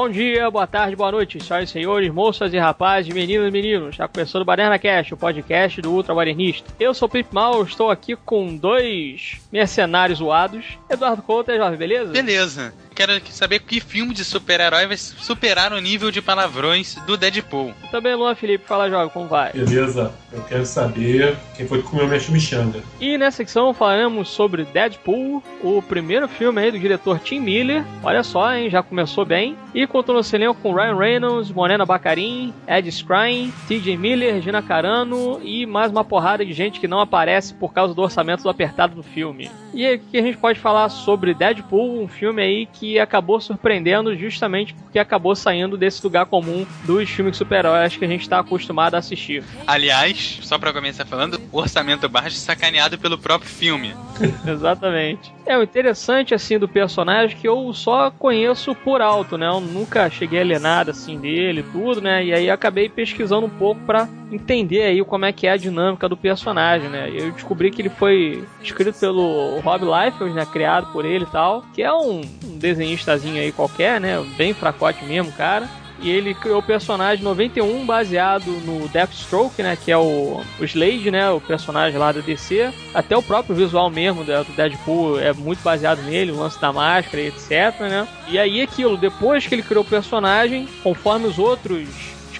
Bom dia, boa tarde, boa noite, senhoras e senhores, moças e rapazes, meninas e meninos. Está começando o Baderna Cast, o podcast do Ultra Badernista. Eu sou o Pip Mal, estou aqui com dois mercenários zoados. Eduardo Couto e Jorge, beleza? Beleza quero saber que filme de super-herói vai superar o nível de palavrões do Deadpool. Também, Luan Felipe, fala, joga, como vai? Beleza, eu quero saber quem foi que comeu minha chimichanga. E nessa secção falaremos sobre Deadpool, o primeiro filme aí do diretor Tim Miller. Olha só, hein, já começou bem. E contou no cinema com Ryan Reynolds, Morena Bacarin, Ed Skrein, TJ Miller, Regina Carano e mais uma porrada de gente que não aparece por causa do orçamento apertado do filme. E aqui a gente pode falar sobre Deadpool, um filme aí que acabou surpreendendo justamente porque acabou saindo desse lugar comum dos filmes super-heróis que a gente está acostumado a assistir. Aliás, só para começar falando, orçamento baixo sacaneado pelo próprio filme. Exatamente. É, o interessante, assim, do personagem que eu só conheço por alto, né? Eu nunca cheguei a ler nada, assim, dele tudo, né? E aí acabei pesquisando um pouco para entender aí como é que é a dinâmica do personagem, né? Eu descobri que ele foi escrito pelo Rob Liefeld, né? Criado por ele e tal, que é um, um desenhistazinho aí qualquer, né? Bem fracote mesmo, cara e ele criou o personagem 91 baseado no Deathstroke, né, que é o, o Slade, né, o personagem lá da DC. Até o próprio visual mesmo do Deadpool é muito baseado nele, o lance da máscara etc, né? E aí aquilo, depois que ele criou o personagem, conforme os outros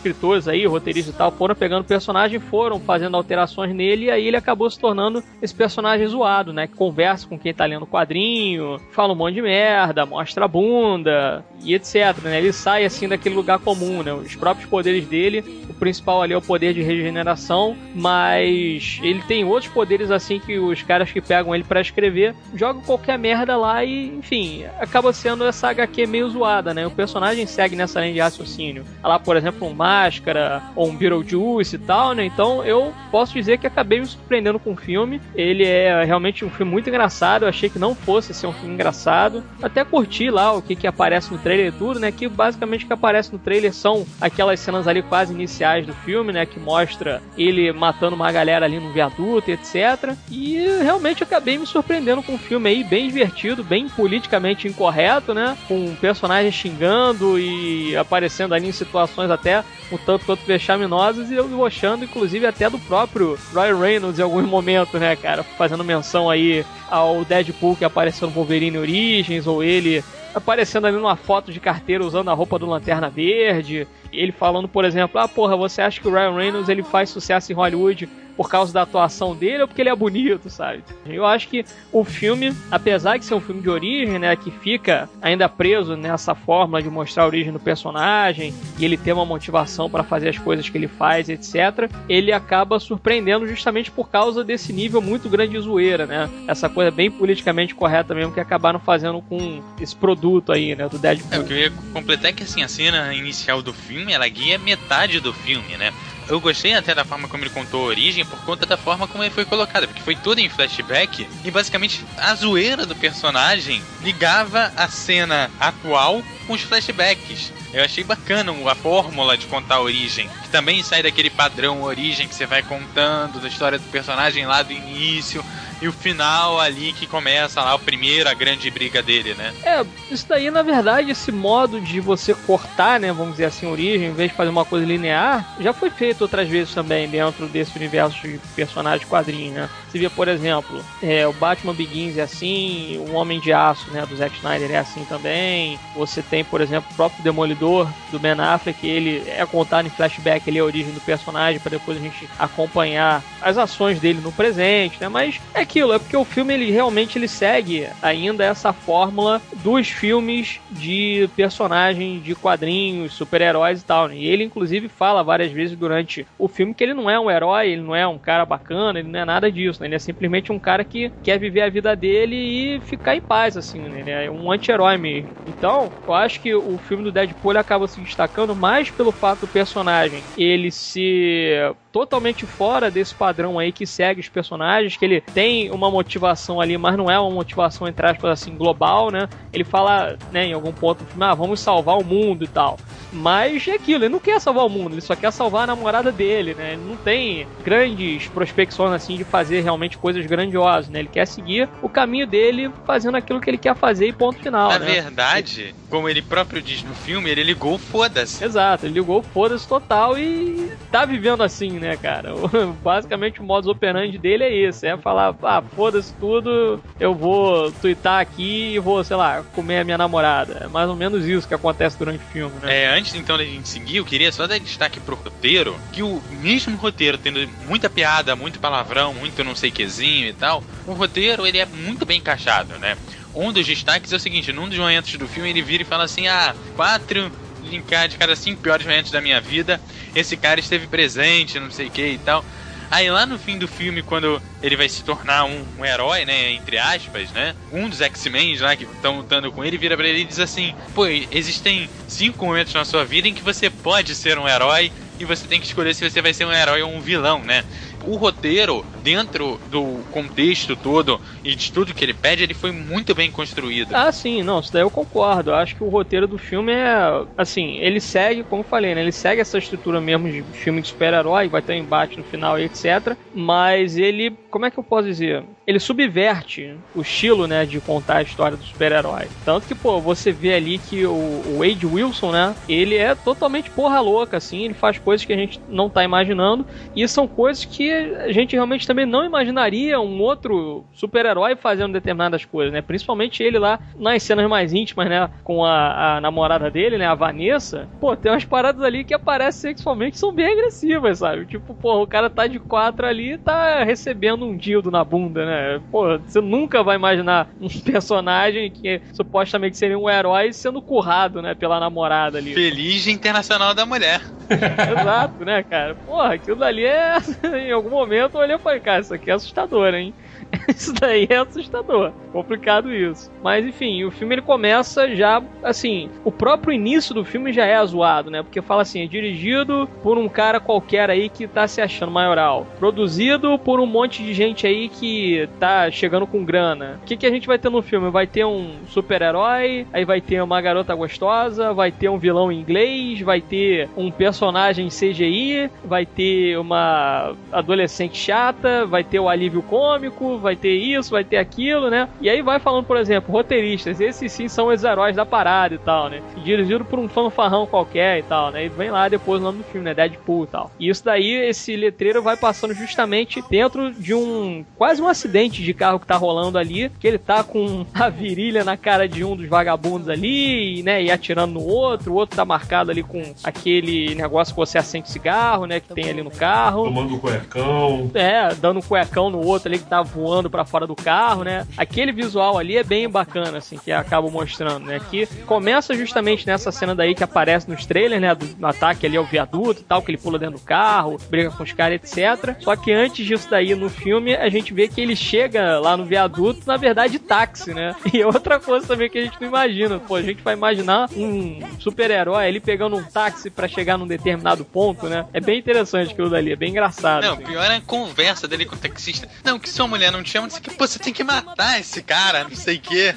escritores aí, roteiristas e tal, foram pegando o personagem, foram fazendo alterações nele, e aí ele acabou se tornando esse personagem zoado, né? Que conversa com quem tá lendo o quadrinho, fala um monte de merda, mostra a bunda e etc. Né? Ele sai assim daquele lugar comum, né? Os próprios poderes dele, principal ali é o poder de regeneração, mas ele tem outros poderes assim que os caras que pegam ele para escrever jogam qualquer merda lá e, enfim, acaba sendo essa HQ meio zoada, né? O personagem segue nessa linha de raciocínio. Lá, por exemplo, um Máscara, ou um Beetlejuice e tal, né? Então eu posso dizer que acabei me surpreendendo com o filme. Ele é realmente um filme muito engraçado. Eu achei que não fosse ser um filme engraçado. Até curti lá o que, que aparece no trailer e tudo, né? Que basicamente o que aparece no trailer são aquelas cenas ali quase iniciais do filme, né? Que mostra ele matando uma galera ali no viaduto, etc. E realmente acabei me surpreendendo com o filme aí, bem divertido, bem politicamente incorreto, né? Com personagens xingando e aparecendo ali em situações até um tanto quanto vexaminosas e eu gostando, inclusive, até do próprio Ryan Reynolds em alguns momentos, né, cara? Fazendo menção aí ao Deadpool que apareceu no Wolverine Origins, ou ele aparecendo ali numa foto de carteira usando a roupa do Lanterna Verde. Ele falando, por exemplo, ah, porra, você acha que o Ryan Reynolds ele faz sucesso em Hollywood por causa da atuação dele ou porque ele é bonito, sabe? Eu acho que o filme, apesar de ser um filme de origem, né, que fica ainda preso nessa fórmula de mostrar a origem do personagem e ele ter uma motivação para fazer as coisas que ele faz, etc., ele acaba surpreendendo justamente por causa desse nível muito grande de zoeira, né? Essa coisa bem politicamente correta mesmo que acabaram fazendo com esse produto aí, né, do Deadpool. É, eu queria completar que assim, a cena inicial do filme, ela guia metade do filme, né? Eu gostei até da forma como ele contou a origem por conta da forma como ele foi colocado, porque foi tudo em flashback e basicamente a zoeira do personagem ligava a cena atual com os flashbacks. Eu achei bacana a fórmula de contar a origem, que também sai daquele padrão origem que você vai contando da história do personagem lá do início e o final ali que começa lá, a primeira grande briga dele, né? É, isso daí, na verdade, esse modo de você cortar, né, vamos dizer assim, origem, em vez de fazer uma coisa linear, já foi feito outras vezes também dentro desse universo de personagens quadrinhos, né? Você vê, por exemplo, é, o Batman Begins é assim, o Homem de Aço, né, do Zack Snyder é assim também. Você tem, por exemplo, o próprio Demolidor do Ben Affleck, ele é contado em flashback, ele é a origem do personagem para depois a gente acompanhar as ações dele no presente, né? Mas é aquilo, é porque o filme ele realmente ele segue ainda essa fórmula dos filmes de personagens de quadrinhos, super-heróis e tal. Né? E ele inclusive fala várias vezes durante o filme que ele não é um herói, ele não é um cara bacana, ele não é nada disso, né? Ele é simplesmente um cara que quer viver a vida dele e ficar em paz, assim, né? Ele é um anti-herói mesmo. Então, eu acho que o filme do Deadpool acaba se destacando mais pelo fato do personagem ele se totalmente fora desse padrão aí que segue os personagens, que ele tem uma motivação ali, mas não é uma motivação, entre aspas, assim, global, né? Ele fala, né, em algum ponto do filme, ah, vamos salvar o mundo e tal. Mas é aquilo, ele não quer salvar o mundo, ele só quer salvar a namorada dele, né? Ele não tem grandes prospecções assim de fazer realmente coisas grandiosas, né? Ele quer seguir o caminho dele fazendo aquilo que ele quer fazer e ponto final. Na né? verdade, como ele próprio diz no filme, ele ligou foda-se. Exato, ele ligou foda-se total e tá vivendo assim, né, cara? Basicamente o modus operandi dele é esse: é falar, ah, foda-se tudo, eu vou twittar aqui e vou, sei lá, comer a minha namorada. É mais ou menos isso que acontece durante o filme, né? É, antes então da gente seguir, eu queria só dar destaque pro roteiro, que o mesmo roteiro, tendo muita piada, muito palavrão, muito não sei quezinho e tal, o roteiro ele é muito bem encaixado, né? Um dos destaques é o seguinte, num dos momentos do filme ele vira e fala assim, ah, quatro de cada cinco piores momentos da minha vida, esse cara esteve presente, não sei o que e tal. Aí lá no fim do filme, quando ele vai se tornar um, um herói, né, entre aspas, né, um dos X-Men lá que estão lutando com ele vira pra ele e diz assim: pô, existem cinco momentos na sua vida em que você pode ser um herói e você tem que escolher se você vai ser um herói ou um vilão, né? o roteiro, dentro do contexto todo e de tudo que ele pede, ele foi muito bem construído. Ah, sim, não, isso daí eu concordo. Eu acho que o roteiro do filme é, assim, ele segue, como eu falei, né? Ele segue essa estrutura mesmo de filme de super-herói, vai ter um embate no final e etc. Mas ele, como é que eu posso dizer? Ele subverte o estilo, né, de contar a história do super-herói. Tanto que, pô, você vê ali que o, Wade Wilson, né, ele é totalmente porra louca, assim, ele faz coisas que a gente não tá imaginando e são coisas que a gente realmente também não imaginaria um outro super-herói fazendo determinadas coisas, né? Principalmente ele lá nas cenas mais íntimas, né? Com a, a namorada dele, né? A Vanessa. Pô, tem umas paradas ali que aparecem sexualmente são bem agressivas, sabe? Tipo, pô, o cara tá de quatro ali e tá recebendo um dildo na bunda, né? Pô, você nunca vai imaginar um personagem que supostamente seria um herói sendo currado, né? Pela namorada ali. Feliz Internacional da Mulher. Exato, né, cara? Porra, aquilo dali é. em algum momento eu olhei e falei, cara, isso aqui é assustador, hein? isso daí é assustador. Complicado isso. Mas enfim, o filme ele começa já assim, o próprio início do filme já é zoado, né? Porque fala assim, é dirigido por um cara qualquer aí que tá se achando maioral, produzido por um monte de gente aí que tá chegando com grana. O que que a gente vai ter no filme? Vai ter um super-herói, aí vai ter uma garota gostosa, vai ter um vilão inglês, vai ter um personagem CGI, vai ter uma adolescente chata, vai ter o alívio cômico, vai ter isso, vai ter aquilo, né? E aí vai falando, por exemplo, roteiristas, esses sim são os heróis da parada e tal, né? Dirigido por um fanfarrão qualquer e tal, né? E vem lá depois o nome do filme, né? Deadpool e tal. E isso daí, esse letreiro vai passando justamente dentro de um quase um acidente de carro que tá rolando ali, que ele tá com a virilha na cara de um dos vagabundos ali, né? E atirando no outro, o outro tá marcado ali com aquele negócio que você acende cigarro, né? Que tem ali no carro. Tomando um cuecão. É, dando um cuecão no outro ali que tá voando voando para fora do carro, né? Aquele visual ali é bem bacana, assim, que acaba mostrando, né? Que começa justamente nessa cena daí que aparece nos trailers, né? Do, do ataque ali ao viaduto e tal, que ele pula dentro do carro, briga com os caras, etc. Só que antes disso daí, no filme, a gente vê que ele chega lá no viaduto, na verdade, táxi, né? E outra coisa também que a gente não imagina. Pô, a gente vai imaginar um super-herói ele pegando um táxi para chegar num determinado ponto, né? É bem interessante aquilo dali, é bem engraçado. Não, assim. pior é a conversa dele com o taxista. Não, que sua mulher não não sei o que. Você tem que matar esse cara, não sei o que.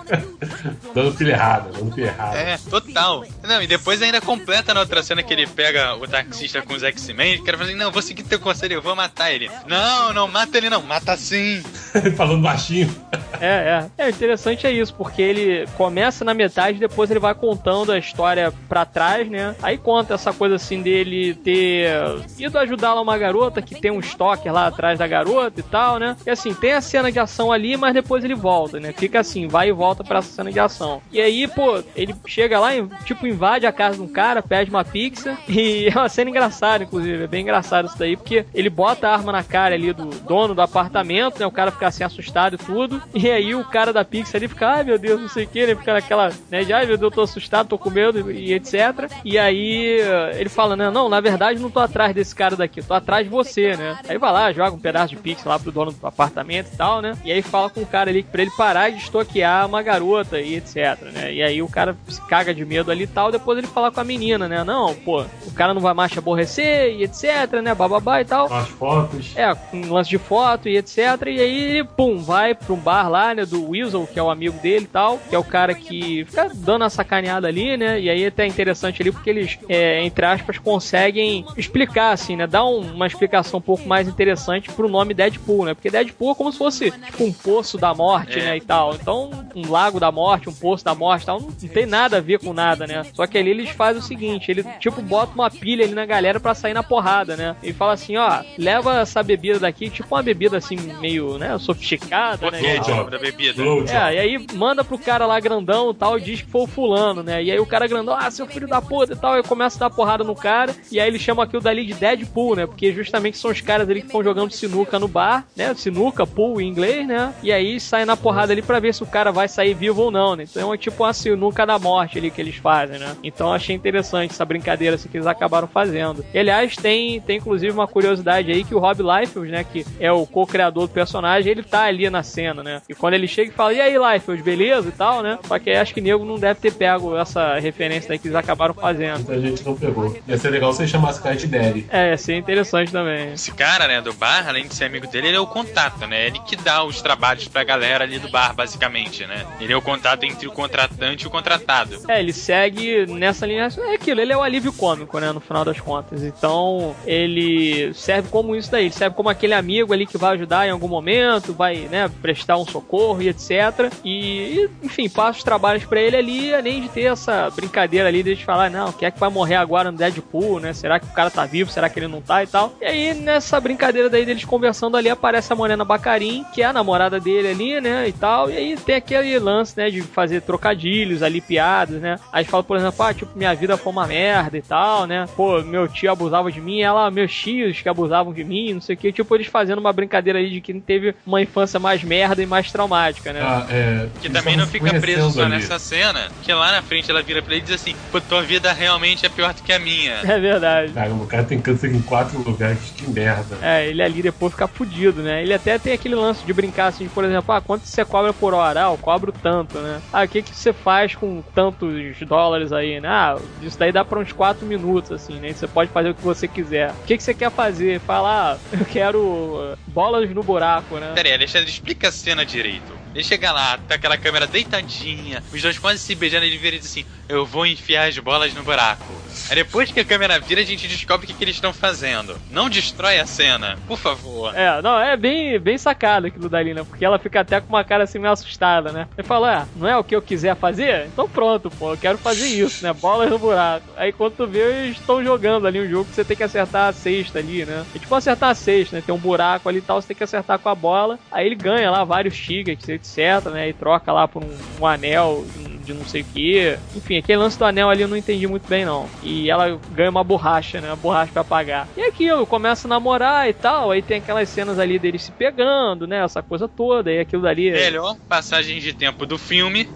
dando pilha errada, dando pilha errada. É, total. Não, e depois ainda completa na outra cena que ele pega o taxista com os X-Men. O cara fala assim: Não, vou seguir teu conselho, eu vou matar ele. Não, não, mata ele não, mata sim. Falando baixinho. É, é. É, interessante é isso, porque ele começa na metade e depois ele vai contando a história pra trás, né? Aí conta essa coisa assim dele ter ido ajudar lá uma garota que tem um stalker lá atrás da garota e tal, né? E assim, tem a cena de ação ali, mas depois ele volta, né? Fica assim, vai e volta pra essa cena de ação. E aí, pô, ele chega lá tipo, invade a casa de um cara, pede uma pizza. E é uma cena engraçada, inclusive. É bem engraçado isso daí, porque ele bota a arma na cara ali do dono do apartamento, né? O cara ficar assim assustado e tudo. E aí o cara da Pixar ali fica, ai meu Deus, não sei o que, ele fica naquela, né, de ai meu Deus, eu tô assustado, tô com medo e etc. E aí ele fala, né, não, na verdade não tô atrás desse cara daqui, tô atrás de você, né? Aí vai lá, joga um pedaço de Pixar lá pro dono do apartamento e tal, né? E aí fala com o cara ali pra ele parar de estoquear uma garota e etc, né? E aí o cara se caga de medo ali e tal, depois ele fala com a menina, né? Não, pô, o cara não vai mais te aborrecer e etc, né? Bababá e tal. As fotos. É, um lance de foto e etc. E aí, pum, vai pra um bar lá, né? Do Weasel, que é o amigo dele e tal, que é o cara que fica dando a sacaneada ali, né? E aí é até interessante ali porque eles, é, entre aspas, conseguem explicar, assim, né? Dar um, uma explicação um pouco mais interessante pro nome Deadpool, né? Porque Deadpool é como se fosse, tipo, um poço da morte, É. né? E tal. Então, um lago da morte, um poço da morte e tal, não, não tem nada a ver com nada, né? Só que ali eles fazem o seguinte, ele, tipo, bota uma pilha ali na galera pra sair na porrada, né? E fala assim, ó, leva essa bebida daqui, tipo uma bebida assim, meio, né, sofisticada, né? É Blowjob. tipo da bebida. É, e aí manda pro cara lá grandão e tal, e diz que foi o fulano, né? E aí o cara grandão, ah, seu filho da puta e tal, aí começa a dar porrada no cara, e aí ele chama aquilo dali de Deadpool, né? Porque justamente são os caras ali que ficam jogando sinuca no bar, né? Sinuca, pool em inglês, né? E aí sai na porrada ali pra ver se o cara vai sair vivo ou não, né? Então é tipo uma sinuca da morte ali que eles fazem, né? Então achei interessante essa brincadeira assim, que eles acabaram fazendo. E, aliás, tem, tem inclusive uma curiosidade aí que o Rob Liefeld, né? Que é o co-criador do personagem, ele tá ali na cena, né? E quando ele chega e fala, e aí, Liefeld, beleza e tal, né? Só que aí acho que nego não deve ter pego essa referência aí que eles acabaram fazendo. Muita gente não pegou. Ia ser legal se ele chamasse o cara de Daddy. É, ia ser interessante também. Esse cara, né, do bar, além de ser amigo dele, ele é o contato, né? Ele que dá os trabalhos pra galera ali do bar, basicamente, né? Ele é o contato entre o contratante e o contratado. É, ele segue nessa linha. É aquilo, ele é o alívio cômico, né? No final das contas. Então, ele serve como isso daí. Ele serve como aquele amigo ali que vai ajudar em algum momento, vai, né, prestar um socorro e etc. E, enfim, passa os trabalhos pra ele ali, além de ter essa brincadeira ali de falar, não, quem é que vai morrer agora no Deadpool, né? Será que o cara tá vivo? Será que ele não tá e tal? E aí, nessa brincadeira daí deles conversando ali, aparece a Morena Bacarin, que é a namorada dele ali, né? E tal. E aí tem aquele lance, né, de fazer trocadilhos ali, piadas, né? Aí fala, por exemplo, ah, tipo, minha vida foi uma merda e tal, né? Pô, meu tio abusava de mim, ela, meus tios que abusavam de mim, não sei o que. Tipo, eles fazendo uma brincadeira ali de que não teve uma infância mais merda e mais traumática, né? Ah, é, Que também não fica preso só ali. nessa cena, que lá na frente ela vira pra ele e diz assim: Pô, tua vida realmente é pior do que a minha. É verdade. Caramba, o cara tem câncer em quatro lugares, que merda. É, ele ali depois fica fudido, né? Ele até tem aquele lance de brincar assim, por exemplo, ah, quanto você cobra por hora? Ah, eu cobro tanto, né? Ah, o que que você faz com tantos dólares aí, né? Ah, isso daí dá pra uns 4 minutos, assim, né? Você pode fazer o que você quiser. O que que você quer fazer? Fala, ah, eu quero bolas no buraco, né? Pera aí, Alexandre, explica a cena direito. Ele chega lá, tá aquela câmera deitadinha, os dois quase se beijando, ele vira e diz assim: Eu vou enfiar as bolas no buraco. Aí depois que a câmera vira, a gente descobre o que, que eles estão fazendo. Não destrói a cena, por favor. É, não, é bem, bem sacado aquilo dali, né? Porque ela fica até com uma cara assim meio assustada, né? Ele fala, ah, não é o que eu quiser fazer? Então pronto, pô, eu quero fazer isso, né? Bolas no buraco. Aí quando tu vê, eles estão jogando ali um jogo que você tem que acertar a cesta ali, né? É tipo acertar a cesta, né? Tem um buraco ali e tal, você tem que acertar com a bola. Aí ele ganha lá vários tickets, etc, né? E troca lá por um, um anel de não sei o que. Enfim, aquele lance do anel ali eu não entendi muito bem, não. E ela ganha uma borracha, né? Uma borracha pra pagar. E é aquilo, começa a namorar e tal. Aí tem aquelas cenas ali deles se pegando, né? Essa coisa toda. E aquilo dali. Melhor passagem de tempo do filme.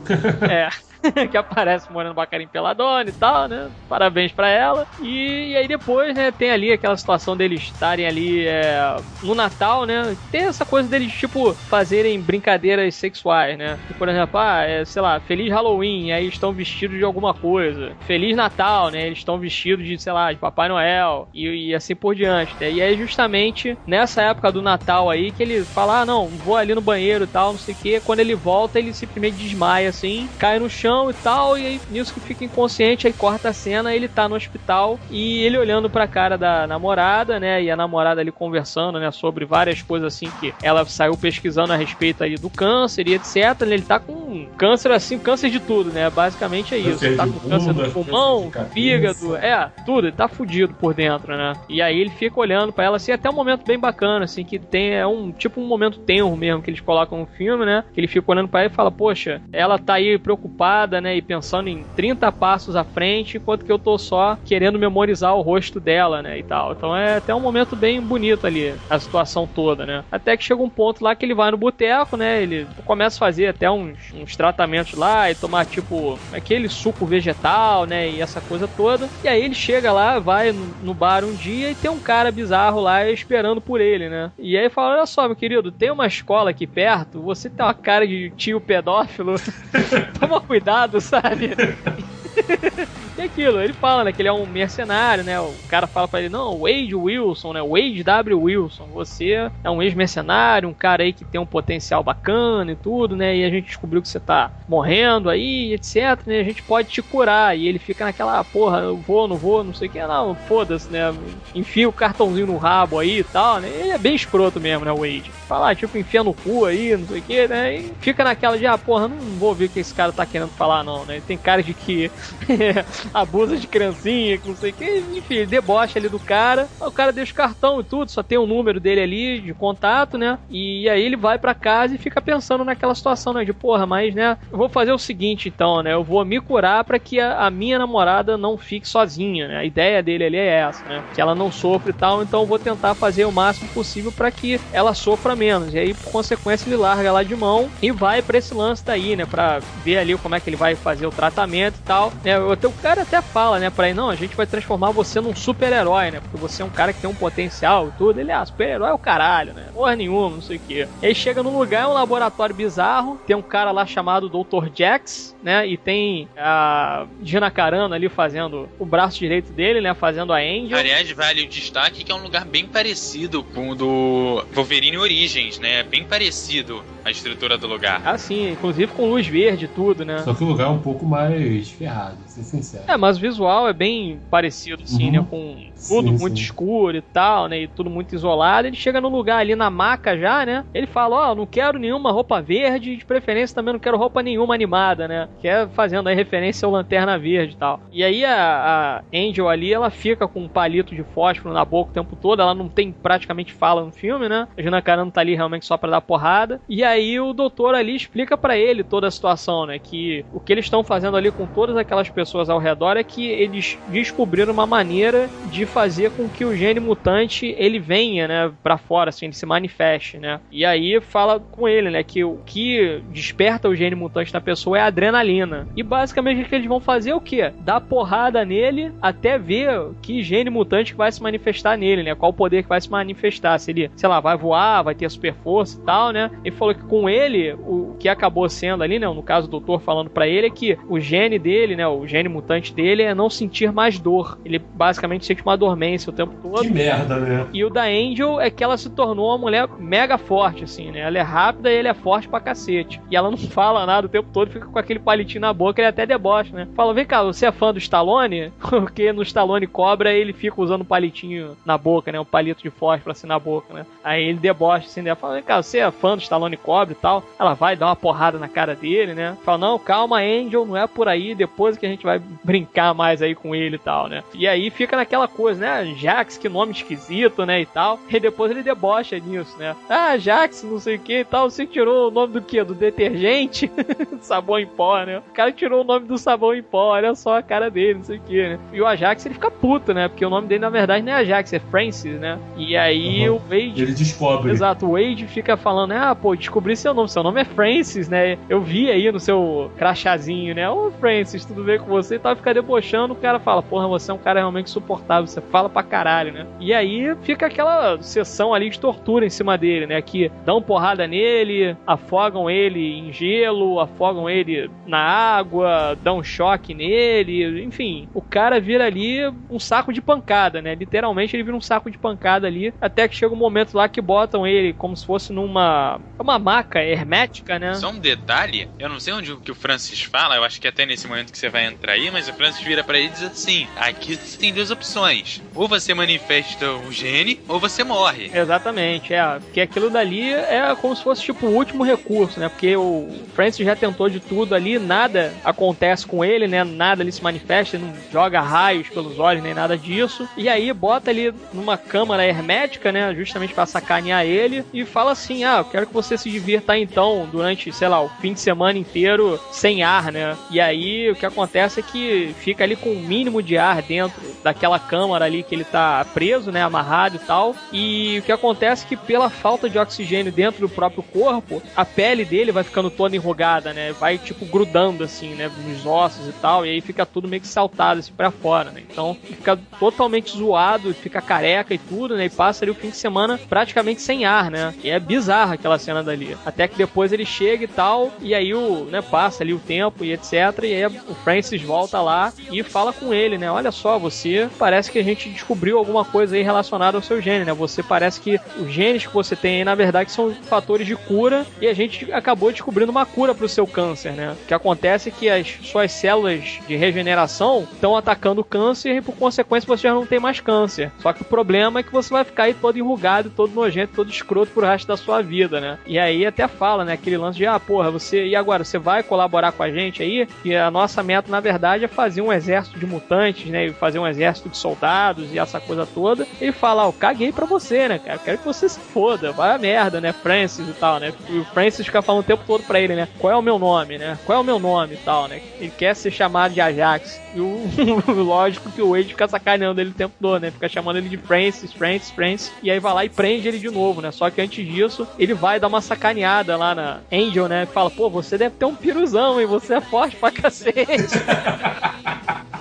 É. que aparece morando Bacarim Peladona e tal, né? Parabéns pra ela. E, e aí depois, né, tem ali aquela situação deles estarem ali é, no Natal, né? Tem essa coisa deles, tipo, fazerem brincadeiras sexuais, né? Que, por exemplo, ah, é, sei lá, Feliz Halloween, aí estão vestidos de alguma coisa. Feliz Natal, né? Eles estão vestidos de, sei lá, de Papai Noel e, e assim por diante. né? E é justamente nessa época do Natal aí que ele fala, ah, não, vou ali no banheiro e tal, não sei o que. Quando ele volta, ele simplesmente desmaia assim, cai no chão e tal, e aí nisso que fica inconsciente, aí corta a cena, ele tá no hospital e ele olhando pra cara da namorada, né, e a namorada ali conversando, né, sobre várias coisas assim que ela saiu pesquisando a respeito ali do câncer e etc, ele tá com câncer assim, câncer de tudo, né? Basicamente é isso. Câncer tá com câncer do pulmão, fígado, é, tudo, ele tá fudido por dentro, né? E aí ele fica olhando pra ela assim, até um momento bem bacana, assim, que tem é um tipo um momento tenro mesmo que eles colocam no filme, né? Que ele fica olhando pra ela e fala, poxa, ela tá aí preocupada, né? E pensando em 30 passos à frente, enquanto que eu tô só querendo memorizar o rosto dela, né? E tal. Então é até um momento bem bonito ali, a situação toda, né? Até que chega um ponto lá que ele vai no boteco, né? Ele começa a fazer até uns, uns tratamentos lá e tomar, tipo, aquele suco vegetal, né? E essa coisa toda. E aí ele chega lá, vai no, bar um dia e tem um cara bizarro lá esperando por ele, né? E aí fala: Olha só, meu querido, tem uma escola aqui perto, você tem uma cara de tio pedófilo, toma cuidado, sabe? E aquilo, ele fala, né, que ele é um mercenário, né? O cara fala pra ele, não, Wade Wilson, né? Wade W. Wilson, você é um ex-mercenário, um cara aí que tem um potencial bacana e tudo, né? E a gente descobriu que você tá morrendo aí, etc, né? A gente pode te curar. E ele fica naquela, "Ah, porra, eu vou, não vou, não sei o que, não, foda-se, né? Enfia o cartãozinho no rabo aí e tal, né? Ele é bem escroto mesmo, né, Wade? Fala, ah, tipo, enfia no cu aí, não sei o que, né? E fica naquela de, ah, porra, não vou ouvir o que esse cara tá querendo falar, não, né? Tem cara de que abusa de criancinha, que não sei o que, enfim, debocha ali do cara. O cara deixa o cartão e tudo, só tem o número dele ali de contato, né? E aí ele vai pra casa e fica pensando naquela situação, né? De porra, mas né, eu vou fazer o seguinte então, né? Eu vou me curar pra que a, a minha namorada não fique sozinha, né? A ideia dele ali é essa, né? Que ela não sofra e tal, então eu vou tentar fazer o máximo possível pra que ela sofra menos. E aí, por consequência, ele larga lá de mão e vai pra esse lance daí, né? Pra ver ali como é que ele vai fazer o tratamento e tal. Né? O teu cara até fala, né, pra ele, não, a gente vai transformar você num super-herói, né? Porque você é um cara que tem um potencial e tudo. Ele, ah, super-herói é o caralho, né? Porra nenhuma, não sei o quê. E aí chega num lugar, é um laboratório bizarro, tem um cara lá chamado Dr. Jax, né? E tem a Gina Carano ali fazendo o braço direito dele, né? Fazendo a Angel. Aliás, vale o destaque que é um lugar bem parecido com o do Wolverine Origins, né? Bem parecido a estrutura do lugar. Ah, sim, inclusive com luz verde e tudo, né? Só que o lugar é um pouco mais ferrado, pra ser sincero. É, mas o visual é bem parecido, assim, Uhum. né? Com tudo Sim, muito sim. escuro e tal, né? E tudo muito isolado. Ele chega no lugar ali na maca já, né? Ele fala, ó, não quero nenhuma roupa verde, de preferência também não quero roupa nenhuma animada, né? Que é fazendo aí referência ao Lanterna Verde e tal. E aí a, a Angel ali, ela fica com um palito de fósforo na boca o tempo todo, ela não tem praticamente fala no filme, né? A Gina Carano tá ali realmente só pra dar porrada. E aí o doutor ali explica pra ele toda a situação, né? Que o que eles estão fazendo ali com todas aquelas pessoas ao redor é que eles descobriram uma maneira de fazer com que o gene mutante ele venha, né, para fora, assim, ele se manifeste, né? E aí fala com ele, né, que o que desperta o gene mutante na pessoa é a adrenalina. E basicamente o que eles vão fazer é o quê? Dar porrada nele até ver que gene mutante vai se manifestar nele, né? Qual o poder que vai se manifestar. Se ele, sei lá, vai voar, vai ter super força e tal, né? Ele falou que com ele, o que acabou sendo ali, né? No caso, o doutor falando pra ele é que o gene dele, né? O gene mutante dele é não sentir mais dor. Ele basicamente sente uma dormência o tempo todo. Que merda, né? E o da Angel é que ela se tornou uma mulher mega forte, assim, né? Ela é rápida e ele é forte pra cacete. E ela não fala nada o tempo todo, fica com aquele palitinho na boca, ele até debocha, né? Fala, vem cá, você é fã do Stallone? Porque no Stallone Cobra ele fica usando um palitinho na boca, né? Um palito de fósforo assim na boca, né? Aí ele debocha assim, né? Fala, vem cá, você é fã do Stallone Cobra e tal? Ela vai dar uma porrada na cara dele, né? Fala, não, calma, Angel, não é por aí, depois que a gente vai brincar mais aí com ele e tal, né? E aí fica naquela coisa, né? Jax, que nome esquisito, né? E tal. E depois ele debocha nisso, né? Ah, Jax, não sei o que e tal. Você tirou o nome do que? Do detergente? sabão em pó, né? O cara tirou o nome do sabão em pó, olha só a cara dele, não sei o que, né? E o Ajax ele fica puto, né? Porque o nome dele na verdade não é Ajax, é Francis, né? E aí Uhum. o Wade. Ele descobre. Exato, o Wade fica falando, ah, pô, descobri seu nome, seu nome é Francis, né? Eu vi aí no seu crachazinho, né? Ô, Francis, tudo bem com você? E tal, fica debochando, o cara fala, porra, você é um cara realmente suportável, você fala pra caralho, né? E aí fica aquela sessão ali de tortura em cima dele, né? Que dão porrada nele, afogam ele em gelo, afogam ele na água, dão choque nele, enfim, o cara vira ali um saco de pancada, né? Literalmente ele vira um saco de pancada ali, até que chega um momento lá que botam ele como se fosse numa uma maca hermética, né? Só um detalhe, eu não sei onde o que o Francis fala, eu acho que até nesse momento que você vai entrar aí, mas o Francis vira para ele e diz assim: aqui você tem duas opções. Ou você manifesta o gene, ou você morre. Exatamente, é. Porque aquilo dali é como se fosse tipo o último recurso, né? Porque o Francis já tentou de tudo ali, nada acontece com ele, né? Nada ali se manifesta, não joga raios pelos olhos nem nada disso. E aí bota ali numa câmara hermética, né? Justamente para sacanear ele e fala assim: ah, eu quero que você se divirta então durante, sei lá, o fim de semana inteiro sem ar, né? E aí o que acontece é que fica ali com o um mínimo de ar dentro daquela câmara ali que ele tá preso, né? Amarrado e tal. E o que acontece é que pela falta de oxigênio dentro do próprio corpo, a pele dele vai ficando toda enrugada, né? Vai tipo grudando assim, né? Nos ossos e tal. E aí fica tudo meio que saltado assim pra fora, né? Então fica totalmente zoado, fica careca e tudo, né? E passa ali o fim de semana praticamente sem ar, né? E é bizarra aquela cena dali. Até que depois ele chega e tal, e aí o, né, passa ali o tempo e etc. E aí o Francis volta lá e fala com ele, né? Olha só, você parece que a gente descobriu alguma coisa aí relacionada ao seu gene, né? Você parece que os genes que você tem aí, na verdade, são fatores de cura e a gente acabou descobrindo uma cura para o seu câncer, né? O que acontece é que as suas células de regeneração estão atacando o câncer e por consequência você já não tem mais câncer. Só que o problema é que você vai ficar aí todo enrugado, todo nojento, todo escroto pro resto da sua vida, né? E aí até fala, né? Aquele lance de, ah, porra, você. E agora, você vai colaborar com a gente aí? E a nossa meta, na verdade, é fazer um exército de mutantes, né? E fazer um exército de soldados e essa coisa toda. Ele fala, eu caguei pra você, né, cara? Quero que você se foda, vai a merda, né? Francis e tal, né? E o Francis fica falando o tempo todo pra ele, né? Qual é o meu nome, né? Qual é o meu nome e tal, né? Ele quer ser chamado de Ajax. E o lógico que o Wade fica sacaneando ele o tempo todo, né? Fica chamando ele de Francis, Francis, Francis. E aí vai lá e prende ele de novo, né? Só que antes disso, ele vai dar uma sacaneada lá na Angel, né? Fala, pô, você deve ter um piruzão, hein? Você é forte pra cacete.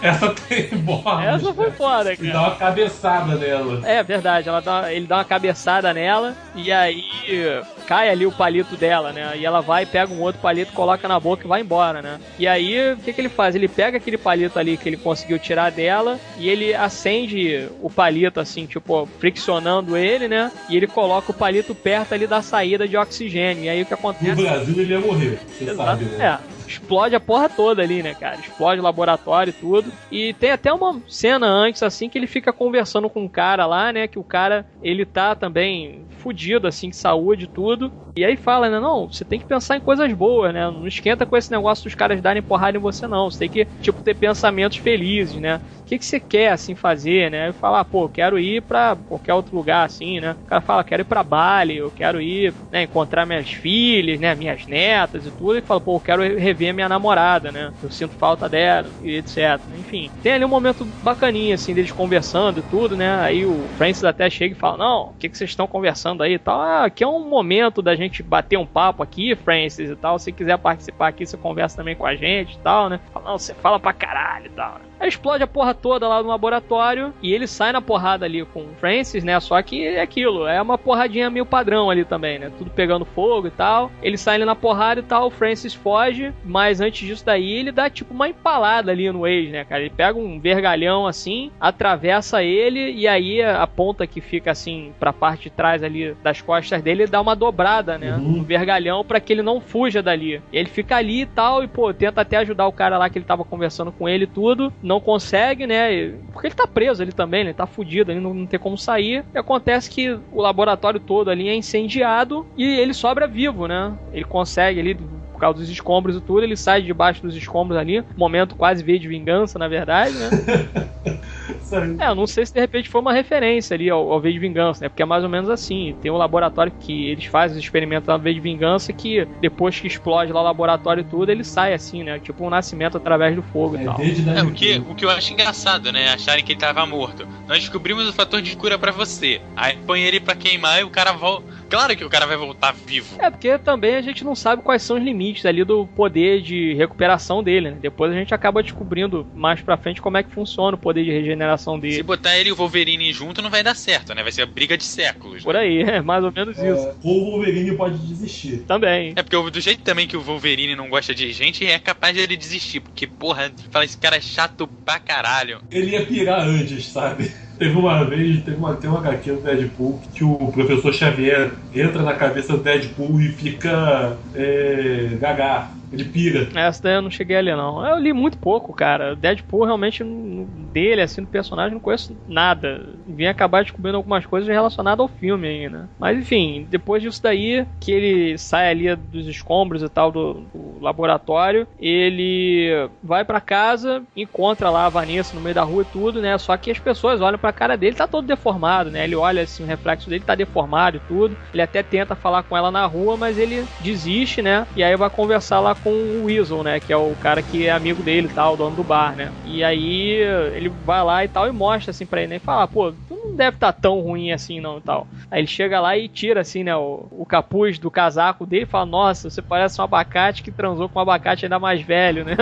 Essa tem boa. Essa foi foda, cara. Ele dá uma cabeçada nela. É verdade, ela dá, ele dá uma cabeçada nela e aí cai ali o palito dela, né? E ela vai, pega um outro palito, coloca na boca e vai embora, né? E aí, o que, que ele faz? Ele pega aquele palito ali que ele conseguiu tirar dela e ele acende o palito, assim, tipo, friccionando ele, né? E ele coloca o palito perto ali da saída de oxigênio. E aí o que acontece? No Brasil ele ia morrer, você Exato. sabe, né? É explode a porra toda ali, né, cara? Explode o laboratório e tudo. E tem até uma cena antes, assim, que ele fica conversando com um cara lá, né? Que o cara, ele tá também fudido, assim, de saúde e tudo. E aí fala, né? Não, você tem que pensar em coisas boas, né? Não esquenta com esse negócio dos caras darem porrada em você, não. Você tem que, tipo, ter pensamentos felizes, né? O que, que você quer, assim, fazer, né? Falar, ah, pô, quero ir pra qualquer outro lugar, assim, né? O cara fala, quero ir pra Bali, eu quero ir, né, encontrar minhas filhas, né, minhas netas e tudo. E fala, pô, eu quero rever minha namorada, né? Eu sinto falta dela e etc. Enfim, tem ali um momento bacaninha, assim, deles conversando e tudo, né? Aí o Francis até chega e fala, não, o que, que vocês estão conversando aí e tal? Ah, aqui é um momento da gente bater um papo aqui, Francis e tal. Se quiser participar aqui, você conversa também com a gente e tal, né? Fala, não, você fala pra caralho e tal, né? Aí explode a porra toda lá no laboratório e ele sai na porrada ali com o Francis, né? Só que é aquilo, é uma porradinha meio padrão ali também, né? Tudo pegando fogo e tal. Ele sai ali na porrada e tal, o Francis foge, mas antes disso daí ele dá tipo uma empalada ali no Wade, né, cara? Ele pega um vergalhão assim, atravessa ele e aí a ponta que fica assim pra parte de trás ali das costas dele dá uma dobrada, né? Uhum. No vergalhão para que ele não fuja dali. Ele fica ali e tal e pô, tenta até ajudar o cara lá que ele tava conversando com ele e tudo não consegue, né? Porque ele tá preso ali também, ele tá fudido, ele não, não tem como sair. E acontece que o laboratório todo ali é incendiado e ele sobra vivo, né? Ele consegue ali por causa dos escombros e tudo, ele sai debaixo dos escombros ali. Momento quase veio de vingança, na verdade, né? é, eu não sei se de repente foi uma referência ali ao, ao V de Vingança, né? Porque é mais ou menos assim. Tem um laboratório que eles fazem os experimentos lá no V de Vingança que depois que explode lá o laboratório e tudo, ele sai assim, né? Tipo um nascimento através do fogo é, e tal. É, o, que, o que eu acho engraçado, né? Acharem que ele tava morto. Nós descobrimos o fator de cura para você. Aí põe ele pra queimar e o cara volta claro que o cara vai voltar vivo. É, porque também a gente não sabe quais são os limites ali do poder de recuperação dele, né? Depois a gente acaba descobrindo mais pra frente como é que funciona o poder de regeneração dele. Se botar ele e o Wolverine junto não vai dar certo, né? Vai ser a briga de séculos. Por né? aí, é mais ou menos é, isso. Ou o Wolverine pode desistir. Também. É porque do jeito também que o Wolverine não gosta de gente, é capaz de ele desistir. Porque, porra, fala esse cara é chato pra caralho. Ele ia pirar antes, sabe? Teve uma vez, teve uma, tem uma HQ do Deadpool que o professor Xavier entra na cabeça do Deadpool e fica é, gaga. Ele pira. Essa daí eu não cheguei a ler, não. Eu li muito pouco, cara. Deadpool realmente dele, assim, do personagem, não conheço nada. Vim acabar descobrindo algumas coisas relacionadas ao filme aí, né? Mas enfim, depois disso daí, que ele sai ali dos escombros e tal do, do laboratório, ele vai para casa, encontra lá a Vanessa no meio da rua e tudo, né? Só que as pessoas olham pra cara dele, tá todo deformado, né? Ele olha assim, o reflexo dele tá deformado e tudo. Ele até tenta falar com ela na rua, mas ele desiste, né? E aí vai conversar lá com o Weasel, né? Que é o cara que é amigo dele e tal, o dono do bar, né? E aí ele vai lá e tal e mostra assim pra ele, né? E fala, pô, tu não deve estar tá tão ruim assim não e tal. Aí ele chega lá e tira assim, né, o, o capuz do casaco dele e fala, nossa, você parece um abacate que transou com um abacate ainda mais velho, né?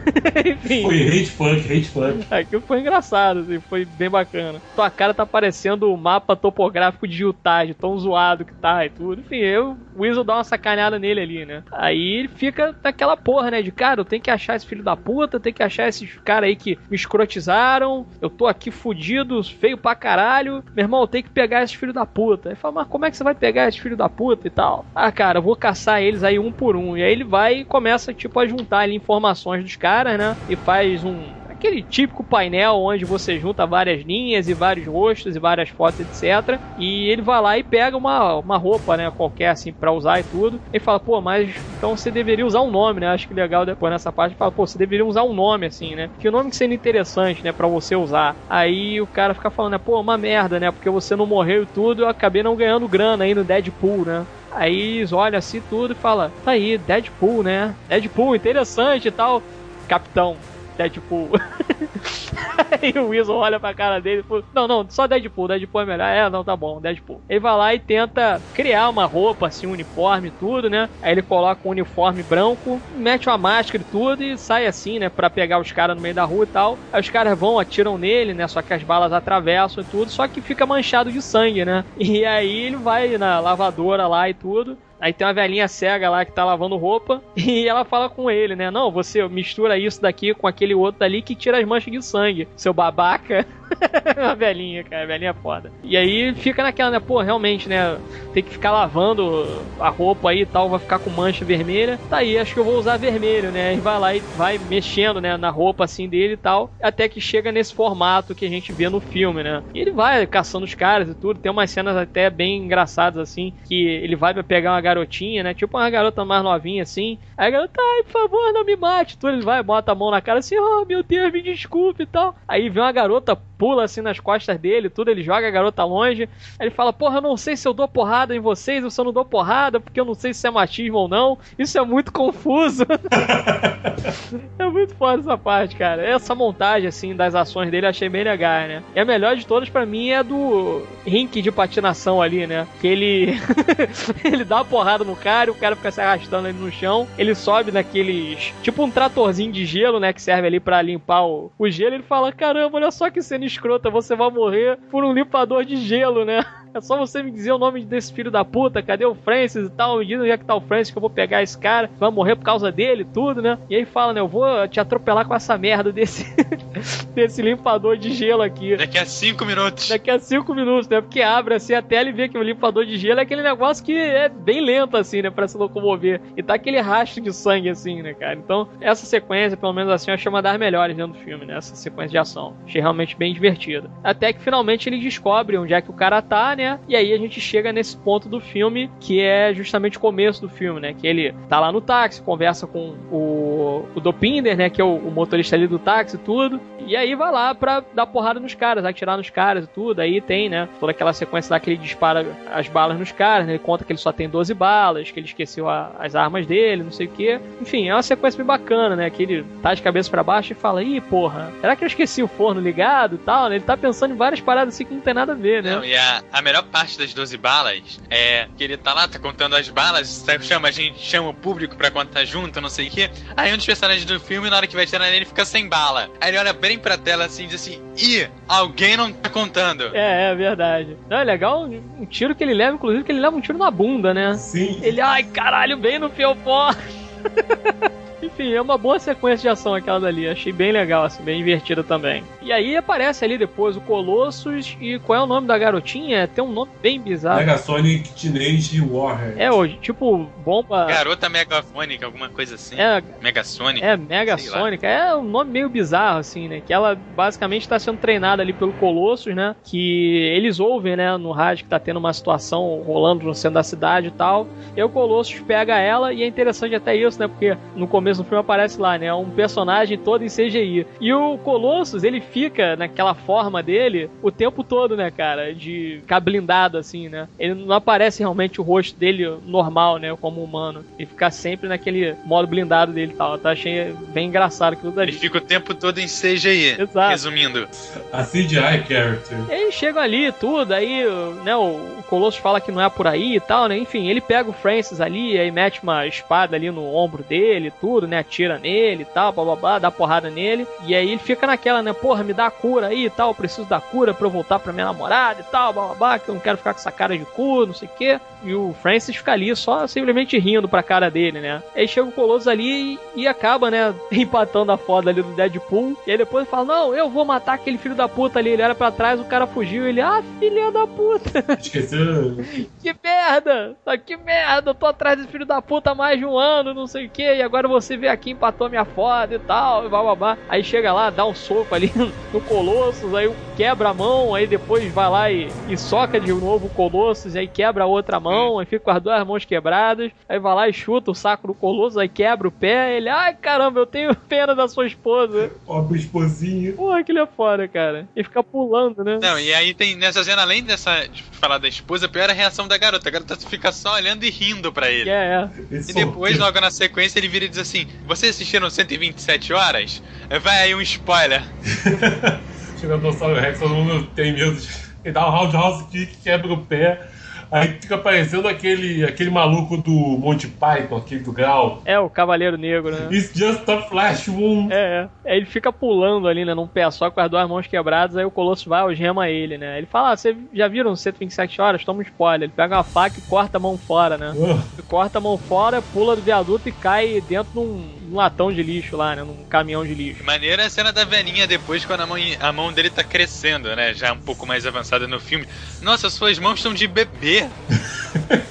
Enfim. Foi hate funk, hate funk. Aquilo foi engraçado, assim, foi bem bacana. Tua cara tá parecendo o mapa topográfico de Utah, de tão zoado que tá e tudo. Enfim, eu, o Weasel dá uma sacaneada nele ali, né? Aí ele fica naquela porra, né? De cara, eu tenho que achar esse filho da puta, eu tenho que achar esses cara aí que me escrotizaram, eu tô aqui fudido, feio pra caralho. Meu irmão, tenho que pegar esses filhos da puta. Aí fala, mas como é que você vai pegar esses filhos da puta e tal? Ah, cara, vou caçar eles aí um por um. E aí ele vai e começa, tipo, a juntar ali informações dos caras, né? E faz um, aquele típico painel onde você junta várias linhas e vários rostos e várias fotos, etc. E ele vai lá e pega uma, uma roupa, né, qualquer assim para usar e tudo. Ele fala, pô, mas então você deveria usar um nome, né? Acho que legal depois nessa parte fala, pô, você deveria usar um nome assim, né? Que o nome que seria interessante, né, para você usar. Aí o cara fica falando, né, pô, uma merda, né? Porque você não morreu e tudo, eu acabei não ganhando grana aí no Deadpool, né? Aí olha assim tudo e fala, tá aí, Deadpool, né? Deadpool, interessante e tal. Capitão, Deadpool. Aí o Weasel olha pra cara dele e fala, não, não, só Deadpool, Deadpool é melhor. É, não, tá bom, Deadpool. Ele vai lá e tenta criar uma roupa, assim, um uniforme tudo, né? Aí ele coloca um uniforme branco, mete uma máscara e tudo e sai assim, né, pra pegar os caras no meio da rua e tal. Aí os caras vão, atiram nele, né, só que as balas atravessam e tudo, só que fica manchado de sangue, né? E aí ele vai na lavadora lá e tudo, Aí tem uma velhinha cega lá que tá lavando roupa e ela fala com ele, né? Não, você mistura isso daqui com aquele outro dali que tira as manchas de sangue. Seu babaca. uma velhinha, cara, velhinha foda. E aí fica naquela, né? Pô, realmente, né? Tem que ficar lavando a roupa aí e tal, vai ficar com mancha vermelha. Tá aí, acho que eu vou usar vermelho, né? E vai lá e vai mexendo, né? Na roupa assim dele e tal. Até que chega nesse formato que a gente vê no filme, né? E ele vai caçando os caras e tudo. Tem umas cenas até bem engraçadas assim. Que ele vai pra pegar uma garotinha, né? Tipo uma garota mais novinha assim. Aí a garota, ai, por favor, não me mate. Tudo ele vai, bota a mão na cara assim, oh meu Deus, me desculpe e tal. Aí vem uma garota pula assim nas costas dele, tudo, ele joga a garota longe. Aí ele fala: Porra, eu não sei se eu dou porrada em vocês ou se eu não dou porrada, porque eu não sei se é machismo ou não. Isso é muito confuso. é muito foda essa parte, cara. Essa montagem, assim, das ações dele eu achei bem legal, né? E a melhor de todas para mim é do rink de patinação ali, né? Que ele. ele dá porrada no cara e o cara fica se arrastando ali no chão. Ele sobe naqueles. Tipo um tratorzinho de gelo, né? Que serve ali para limpar o, o gelo. Ele fala: Caramba, olha só que cena escrota, você vai morrer por um limpador de gelo, né? É só você me dizer o nome desse filho da puta, cadê o Francis e tal, onde é que tá o Francis que eu vou pegar esse cara, vai morrer por causa dele tudo, né? E aí fala, né, eu vou te atropelar com essa merda desse, desse limpador de gelo aqui. Daqui a cinco minutos. Daqui a cinco minutos, né? Porque abre assim a tela e vê que o limpador de gelo é aquele negócio que é bem lento assim, né, pra se locomover. E tá aquele rastro de sangue assim, né, cara? Então, essa sequência, pelo menos assim, eu achei uma das melhores dentro do filme, né? Essa sequência de ação. Achei realmente bem divertida. Até que finalmente ele descobre onde é que o cara tá, né? E aí a gente chega nesse ponto do filme que é justamente o começo do filme, né? Que ele tá lá no táxi, conversa com o, o Dopinder, né? Que é o, o motorista ali do táxi e tudo. E aí vai lá pra dar porrada nos caras, atirar nos caras e tudo. Aí tem, né? Toda aquela sequência lá que ele dispara as balas nos caras, né? Ele conta que ele só tem 12 balas, que ele esqueceu a, as armas dele, não sei o que. Enfim, é uma sequência bem bacana, né? Que ele tá de cabeça para baixo e fala: Ih, porra, será que eu esqueci o forno ligado e tal? Né? Ele tá pensando em várias paradas assim que não tem nada a ver, né? Não, e a, a melhor parte das 12 balas é que ele tá lá, tá contando as balas, chama, a gente chama o público pra contar junto, não sei o quê. Aí um dos personagens do filme, na hora que vai tirar nele, fica sem bala. Aí ele olha bem pra tela assim e diz assim: Ih, alguém não tá contando. É, é verdade. Não, é legal um tiro que ele leva, inclusive, que ele leva um tiro na bunda, né? Sim. Ele, ai, caralho, bem no fiofó. Enfim, é uma boa sequência de ação aquela dali. Achei bem legal, assim, bem divertida também. E aí aparece ali depois o Colossus e qual é o nome da garotinha? Tem um nome bem bizarro. Megasonic Teenage Warhead. É, hoje, tipo, bomba. Garota megafônica, alguma coisa assim. É, Megasonic. é Mega Sônica. É um nome meio bizarro, assim, né? Que ela basicamente está sendo treinada ali pelo Colossus, né? Que eles ouvem, né, no rádio que tá tendo uma situação rolando no centro da cidade e tal. E aí o Colossus pega ela e é interessante até isso, né? Porque no começo do filme aparece lá, né? Um personagem todo em CGI. E o Colossus, ele fica naquela forma dele o tempo todo, né, cara? De ficar blindado, assim, né? Ele não aparece realmente o rosto dele normal, né? Como humano. Ele fica sempre naquele modo blindado dele e tal. Eu achei bem engraçado aquilo dali. Ele fica o tempo todo em CGI. Exato. Resumindo. A CGI character. E aí chegam ali tudo, aí né, o, o Colossus fala que não é por aí e tal, né? Enfim, ele pega o Francis ali, aí mete uma espada ali no ombro dele, tudo, né? Atira nele e tal, blá blá blá, dá porrada nele. E aí ele fica naquela, né? Porra, me dá a cura aí e tal, preciso da cura pra eu voltar pra minha namorada e tal, blá blá blá, que eu não quero ficar com essa cara de cu, não sei o quê. E o Francis fica ali só simplesmente rindo pra cara dele, né? Aí chega o Colossus ali e, e acaba, né? Empatando a foda ali do Deadpool. E aí depois fala: Não, eu vou matar aquele filho da puta ali. Ele era pra trás, o cara fugiu. Ele, ah, filha da puta. Esqueceu. que merda! Que merda! Eu tô atrás desse filho da puta há mais de um ano, não sei o que. E agora você veio aqui, empatou minha foda e tal, e bababá. Aí chega lá, dá um soco ali no Colossus, aí quebra a mão, aí depois vai lá e, e soca de novo o Colossus, aí quebra a outra mão, aí fica com as duas mãos quebradas. Aí vai lá e chuta o saco do Colossus, aí quebra o pé. Ele, ai caramba, eu tenho pena da sua esposa. Pobre esposinha. Porra, aquilo é foda, cara. E fica pulando, né? Não, e aí tem nessa cena, além dessa de falar da esposa, pior é a reação da garota. A garota fica só olhando e rindo pra ele. É, é. E depois, logo na sequência, ele vira e diz assim: Vocês assistiram 127 horas? Vai aí um spoiler. Chega o Rex, todo mundo tem medo de. Ele dá um roundhouse kick, quebra o pé. Aí fica parecendo aquele, aquele maluco do Monty Python, aquele do Grau. É, o Cavaleiro Negro, né? It's just a flash wound. É, é. Aí ele fica pulando ali, né, num pé só com as duas mãos quebradas, aí o Colossus vai algema ele, né? Ele fala, ah, vocês já viram 127 horas? Toma um spoiler. Ele pega uma faca e corta a mão fora, né? Ele corta a mão fora, pula do viaduto e cai dentro de um, um latão de lixo lá, né? Num caminhão de lixo. Maneira é a cena da velhinha depois, quando a mão, a mão dele tá crescendo, né? Já um pouco mais avançada no filme. Nossa, suas mãos estão de bebê.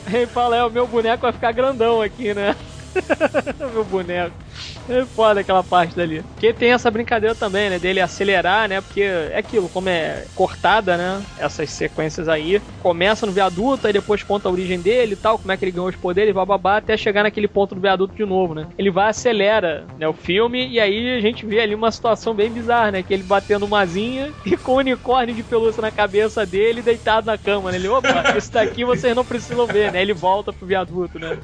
Aí ele fala, é, o meu boneco vai ficar grandão aqui, né? meu boneco. É foda aquela parte dali. Porque tem essa brincadeira também, né? Dele acelerar, né? Porque é aquilo, como é cortada, né? Essas sequências aí. Começa no viaduto, aí depois conta a origem dele e tal, como é que ele ganhou os poderes, bababá, até chegar naquele ponto do viaduto de novo, né? Ele vai acelera, né? O filme, e aí a gente vê ali uma situação bem bizarra, né? Que ele batendo uma asinha e com um unicórnio de pelúcia na cabeça dele, deitado na cama, né? Ele, opa, isso daqui vocês não precisam ver, né? Ele volta pro viaduto, né?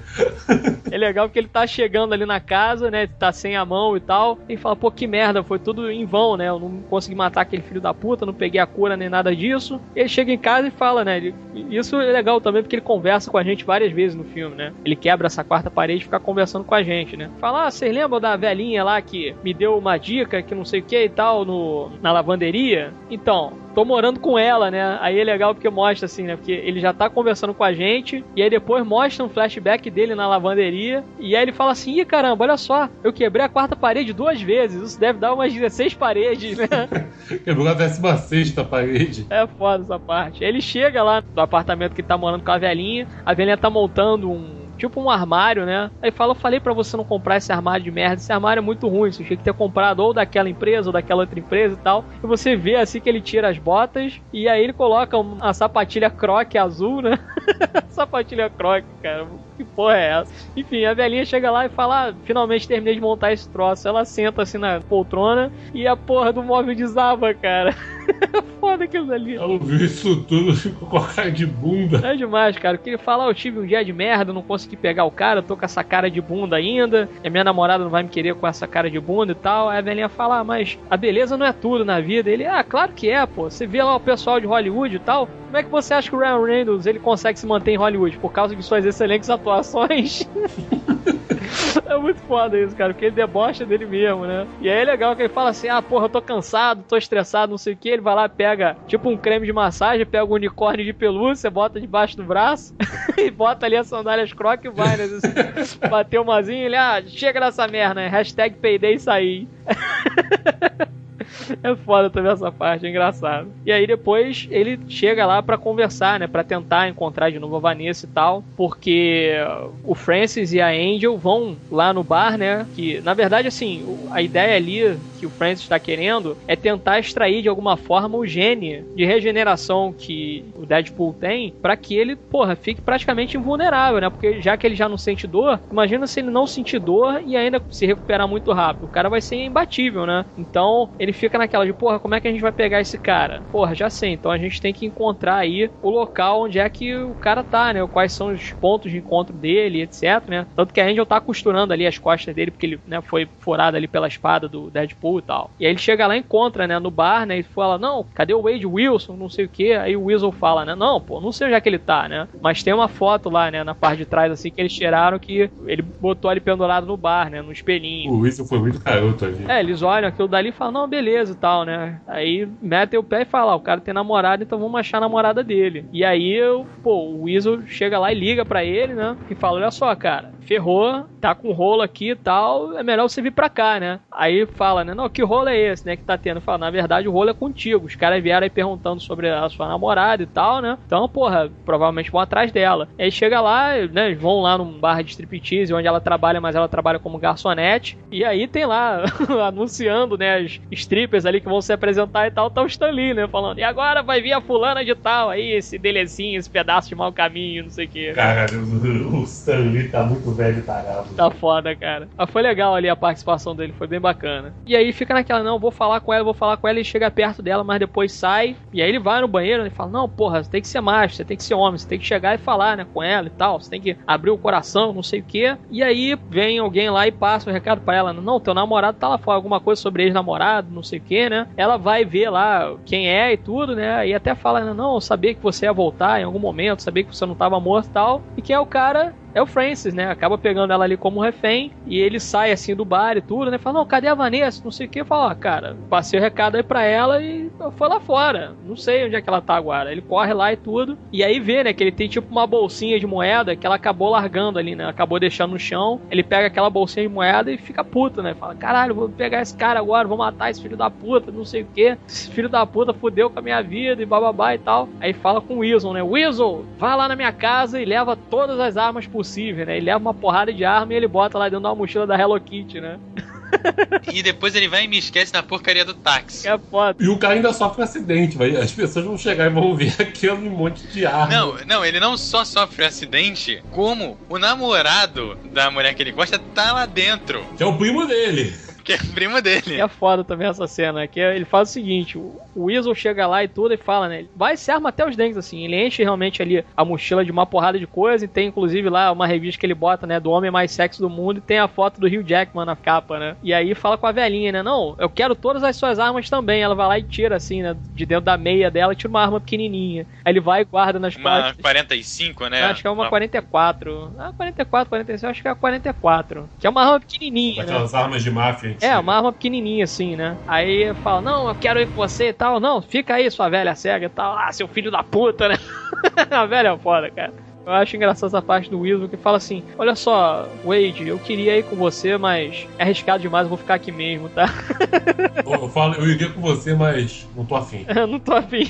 É legal porque ele tá chegando ali na casa, né? Tá sem a mão e tal. E fala, pô, que merda, foi tudo em vão, né? Eu não consegui matar aquele filho da puta, não peguei a cura nem nada disso. Ele chega em casa e fala, né? ele- Isso é legal também porque ele conversa com a gente várias vezes no filme, né? Ele quebra essa quarta parede e fica conversando com a gente, né? Fala, ah, vocês lembram da velhinha lá que me deu uma dica que não sei o que e tal no, na lavanderia? Então, tô morando com ela, né? Aí é legal porque mostra assim, né? Porque ele já tá conversando com a gente, e aí depois mostra um flashback dele na lavanderia, e aí ele fala assim: ih, caramba, olha só, eu quebrei a quarta parede duas vezes, isso deve dar umas 16 paredes, né? Quebrou a 16 parede. É foda essa parte. Ele chega lá no apartamento que ele tá morando com a velhinha, a velhinha tá montando um. Tipo um armário, né? Aí fala, eu falei pra você não comprar esse armário de merda, esse armário é muito ruim, você tinha que ter comprado ou daquela empresa ou daquela outra empresa e tal. E você vê assim que ele tira as botas e aí ele coloca uma sapatilha croque azul, né? sapatilha croque, cara. Que porra é essa? Enfim, a velhinha chega lá e fala: ah, finalmente terminei de montar esse troço. Ela senta assim na poltrona e a porra do móvel desaba, cara. Foda aquilo ali. Ela ouviu isso tudo, ficou com a cara de bunda. É demais, cara. Porque ele fala, "Ah, eu tive um dia de merda, não consegui pegar o cara, eu tô com essa cara de bunda ainda, e a minha namorada não vai me querer com essa cara de bunda e tal. Aí a velhinha fala, ah, mas a beleza não é tudo na vida. Ele, ah, claro que é, pô. Você vê lá o pessoal de Hollywood e tal. Como é que você acha que o Ryan Reynolds ele consegue se manter em Hollywood? Por causa de suas excelentes atuações. É muito foda isso, cara, porque ele debocha dele mesmo, né? E aí é legal que ele fala assim: ah, porra, eu tô cansado, tô estressado, não sei o que. Ele vai lá, pega tipo um creme de massagem, pega um unicórnio de pelúcia, bota debaixo do braço e bota ali as sandálias croc e vai, né? Assim, bateu umazinha, ele, ah, chega nessa merda, né? Hashtag peidei e saí. É foda também essa parte, é engraçado. E aí depois ele chega lá para conversar, né? Pra tentar encontrar de novo a Vanessa e tal. Porque o Francis e a Angel vão lá no bar, né? Que na verdade, assim, a ideia ali que o Francis está querendo é tentar extrair de alguma forma o gene de regeneração que o Deadpool tem para que ele, porra, fique praticamente invulnerável, né? Porque já que ele já não sente dor, imagina se ele não sentir dor e ainda se recuperar muito rápido. O cara vai ser imbatível, né? Então ele fica naquela de, porra, como é que a gente vai pegar esse cara? Porra, já sei, então a gente tem que encontrar aí o local onde é que o cara tá, né? Quais são os pontos de encontro dele, etc, né? Tanto que a Angel tá costurando ali as costas dele, porque ele né, foi furado ali pela espada do Deadpool e tal. E aí ele chega lá e encontra, né, no bar, né, e fala, não, cadê o Wade Wilson, não sei o que. Aí o Weasel fala, né, não, pô, não sei onde é que ele tá, né? Mas tem uma foto lá, né, na parte de trás, assim, que eles tiraram que ele botou ali pendurado no bar, né, no espelhinho. O Weasel foi muito garoto ali. É, eles olham aquilo dali e falam, não, beleza e tal, né? Aí metem o pé e falam, ah, o cara tem namorada, então vamos achar a namorada dele. E aí, pô, o Weasel chega lá e liga para ele, né? E fala, olha só, cara, ferrou, tá com rolo aqui e tal, é melhor você vir pra cá, né? Aí fala, né? Não, que rolo é esse, né? Que tá tendo? Fala, na verdade, o rolo é contigo. Os caras vieram aí perguntando sobre a sua namorada e tal, né? Então, porra, provavelmente vão atrás dela. Aí chega lá, né? Vão lá num bar de striptease onde ela trabalha, mas ela trabalha como garçonete. E aí tem lá, anunciando, né? As strippers ali que vão se apresentar e tal, tá o Stan Lee, né? Falando, e agora vai vir a fulana de tal, aí, esse delecinho, esse pedaço de mau caminho, não sei o quê. Caralho, o Stan Lee tá muito velho tarado. Tá foda, cara. Mas foi legal ali a participação dele, foi bem bacana. E aí fica naquela, não, vou falar com ela, vou falar com ela e chega perto dela, mas depois sai. E aí ele vai no banheiro e fala: Não, porra, você tem que ser macho, você tem que ser homem, você tem que chegar e falar, né, com ela e tal. Você tem que abrir o coração, não sei o que. E aí vem alguém lá e passa o um recado para ela: Não, teu namorado tá lá fora, alguma coisa sobre ex-namorado, não sei o que, né? Ela vai ver lá quem é e tudo, né? E até fala: Não, eu sabia que você ia voltar em algum momento, sabia que você não tava morto e tal. E quem é o cara é o Francis, né? Acaba pegando ela ali como refém e ele sai assim do bar e tudo, né? Fala, não, cadê a Vanessa? Não sei o que. Fala, ah, cara, passei o recado aí pra ela e foi lá fora. Não sei onde é que ela tá agora. Ele corre lá e tudo. E aí vê, né, que ele tem tipo uma bolsinha de moeda que ela acabou largando ali, né? Acabou deixando no chão. Ele pega aquela bolsinha de moeda e fica puto, né? Fala, caralho, vou pegar esse cara agora, vou matar esse filho da puta, não sei o que. Esse filho da puta fudeu com a minha vida e bababá e tal. Aí fala com o Weasel, né? Weasel, vai lá na minha casa e leva todas as armas possíveis, né? Ele leva uma porrada de arma e ele bota lá dentro da mochila da Hello Kitty, né? e depois ele vai e me esquece na porcaria do táxi. É foda. E o cara ainda sofre um acidente, vai. As pessoas vão chegar e vão ver aquele monte de arma. Não, não, ele não só sofre um acidente, como o namorado da mulher que ele gosta tá lá dentro. Que é o primo dele. Que é primo dele. E é foda também essa cena, que ele faz o seguinte, o Weasel chega lá e tudo e fala, né, vai se arma até os dentes, assim, ele enche realmente ali a mochila de uma porrada de coisa e tem inclusive lá uma revista que ele bota, né, do homem mais sexy do mundo e tem a foto do Hugh Jackman na capa, né, e aí fala com a velhinha, né, não, eu quero todas as suas armas também, ela vai lá e tira, assim, né, de dentro da meia dela e tira uma arma pequenininha, aí ele vai e guarda nas uma costas. 45, né? Acho que é uma, uma 44. Ah, 44, 45, acho que é a 44. Que é uma arma pequenininha, né? Aquelas armas de máfia. É, uma arma pequenininha assim, né? Aí fala, não, eu quero ir com você e tal. Não, fica aí, sua velha cega e tal. Ah, seu filho da puta, né? a velha é foda, cara. Eu acho engraçado essa parte do Weasel que fala assim: Olha só, Wade, eu queria ir com você, mas é arriscado demais, eu vou ficar aqui mesmo, tá? eu, falo, eu iria com você, mas não tô afim. não tô afim.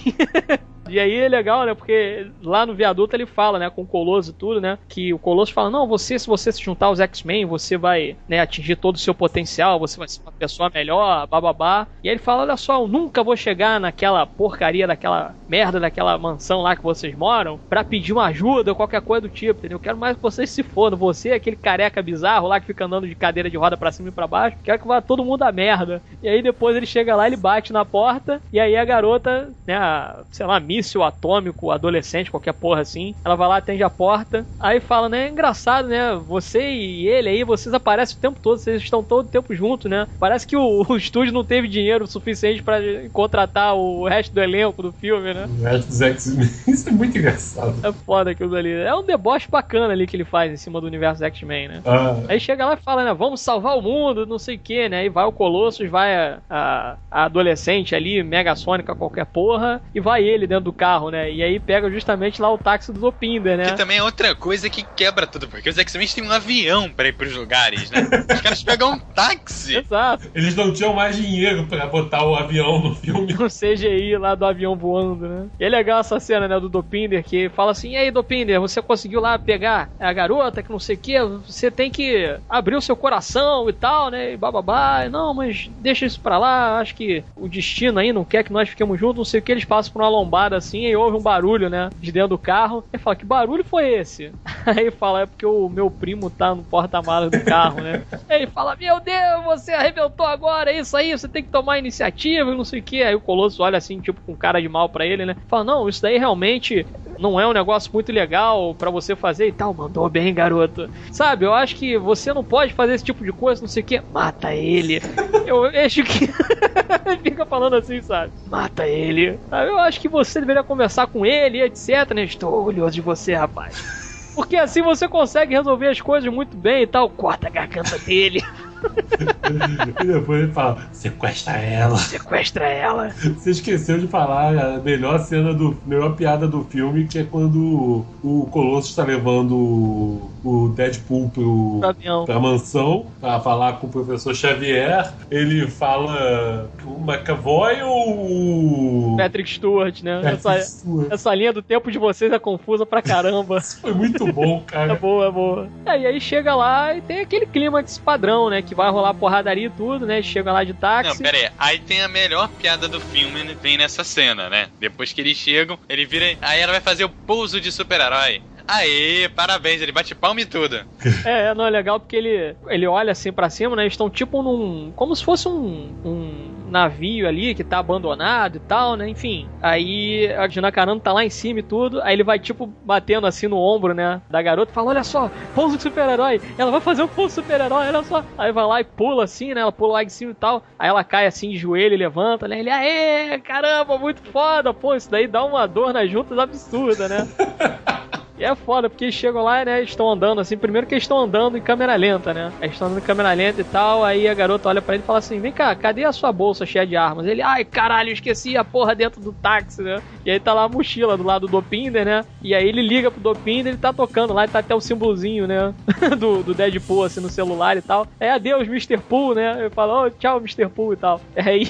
E aí é legal, né? Porque lá no viaduto ele fala, né, com o Colosso e tudo, né? Que o Colosso fala: "Não, você se você se juntar aos X-Men, você vai, né, atingir todo o seu potencial, você vai ser uma pessoa melhor, bababá". E aí ele fala: "Olha só, eu nunca vou chegar naquela porcaria daquela merda daquela mansão lá que vocês moram para pedir uma ajuda ou qualquer coisa do tipo, entendeu? Eu quero mais que vocês se fodam, você, aquele careca bizarro lá que fica andando de cadeira de roda para cima e para baixo, quero que vá todo mundo a merda". E aí depois ele chega lá, ele bate na porta e aí a garota, né, a, sei lá, míssil atômico adolescente, qualquer porra assim. Ela vai lá, atende a porta, aí fala, né? É engraçado, né? Você e ele aí, vocês aparecem o tempo todo, vocês estão todo o tempo juntos, né? Parece que o, o estúdio não teve dinheiro suficiente para contratar o resto do elenco do filme, né? O resto dos X-Men. Isso é muito engraçado. É foda aquilo ali. É um deboche bacana ali que ele faz em cima do universo X-Men, né? Ah. Aí chega lá e fala, né? Vamos salvar o mundo, não sei o que, né? Aí vai o Colossus, vai a, a, a adolescente ali, mega sônica, qualquer porra, e vai ele dentro do carro, né? E aí pega justamente lá o táxi do Zopinder, né? Que também é outra coisa que quebra tudo, porque os X-Men têm um avião pra ir pros lugares, né? Os caras pegam um táxi. Exato. Eles não tinham mais dinheiro pra botar o avião no filme. O CGI lá do avião voando, né? E é legal essa cena, né, do Dopinder, que fala assim, e aí, Dopinder, você conseguiu lá pegar a garota, que não sei o que, você tem que abrir o seu coração e tal, né, e bababá, não, mas deixa isso pra lá, acho que o destino aí não quer que nós fiquemos juntos, não sei o que, eles passam por uma lombada assim, e houve um barulho, né, de dentro do carro, e fala, que barulho foi esse? Aí fala, é porque o meu primo tá no porta-malas do carro, né, aí ele fala, meu Deus, você arrebentou agora, é isso aí, você tem que tomar iniciativa e não sei o que, aí o Colosso olha assim, tipo, com cara de mal pra ele, né, fala, não, isso daí realmente não é um negócio muito legal para você fazer e tal, mandou bem, garoto. Sabe, eu acho que você não pode fazer esse tipo de coisa, não sei o que, mata ele. eu acho que. Fica falando assim, sabe? Mata ele. Eu acho que você deveria conversar com ele, etc, né? Estou orgulhoso de você, rapaz. Porque assim você consegue resolver as coisas muito bem e tal. Corta a garganta dele. e depois ele fala: sequestra ela. Sequestra ela. Você esqueceu de falar a melhor cena do. melhor piada do filme, que é quando o Colosso está levando o Deadpool pro, pra mansão pra falar com o professor Xavier. Ele fala o McAvoy ou. Patrick Stewart, né? Patrick essa, Stewart. essa linha do tempo de vocês é confusa pra caramba. Isso foi muito bom, cara. É boa, é boa. É, e aí chega lá e tem aquele clima de padrão, né? Que vai rolar porradaria e tudo, né? Chega lá de táxi. Não, pera aí. Aí tem a melhor piada do filme, vem nessa cena, né? Depois que eles chegam, ele vira. Aí ela vai fazer o pouso de super-herói. Aê, parabéns, ele bate palma e tudo. É, não é legal porque ele, ele olha assim para cima, né? Eles estão tipo num. como se fosse um, um navio ali que tá abandonado e tal, né? Enfim. Aí a Carano tá lá em cima e tudo. Aí ele vai, tipo, batendo assim no ombro, né? Da garota e fala: Olha só, pouso de super-herói. Ela vai fazer um pouso super-herói, olha só. Aí vai lá e pula assim, né? Ela pula lá em cima e tal. Aí ela cai assim de joelho levanta, né? Ele, aê, caramba, muito foda. Pô, isso daí dá uma dor nas juntas absurda, né? E é foda, porque eles chegam lá, né? Estão andando assim. Primeiro que eles estão andando em câmera lenta, né? Eles estão andando em câmera lenta e tal. Aí a garota olha para ele e fala assim: Vem cá, cadê a sua bolsa cheia de armas? Ele, ai caralho, esqueci a porra dentro do táxi, né? E aí tá lá a mochila do lado do Dopinder, né? E aí ele liga pro Dopinder, ele tá tocando lá, tá até o símbolozinho, né? do, do Deadpool assim no celular e tal. É adeus, Mr. Pool, né? Ele fala, oh, tchau, Mr. Pool e tal. Aí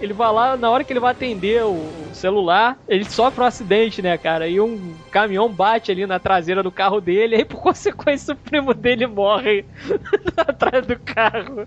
ele vai lá, na hora que ele vai atender o celular, ele sofre um acidente, né, cara? E um caminhão bate ali na traseira do carro dele, aí por consequência o primo dele morre atrás do carro.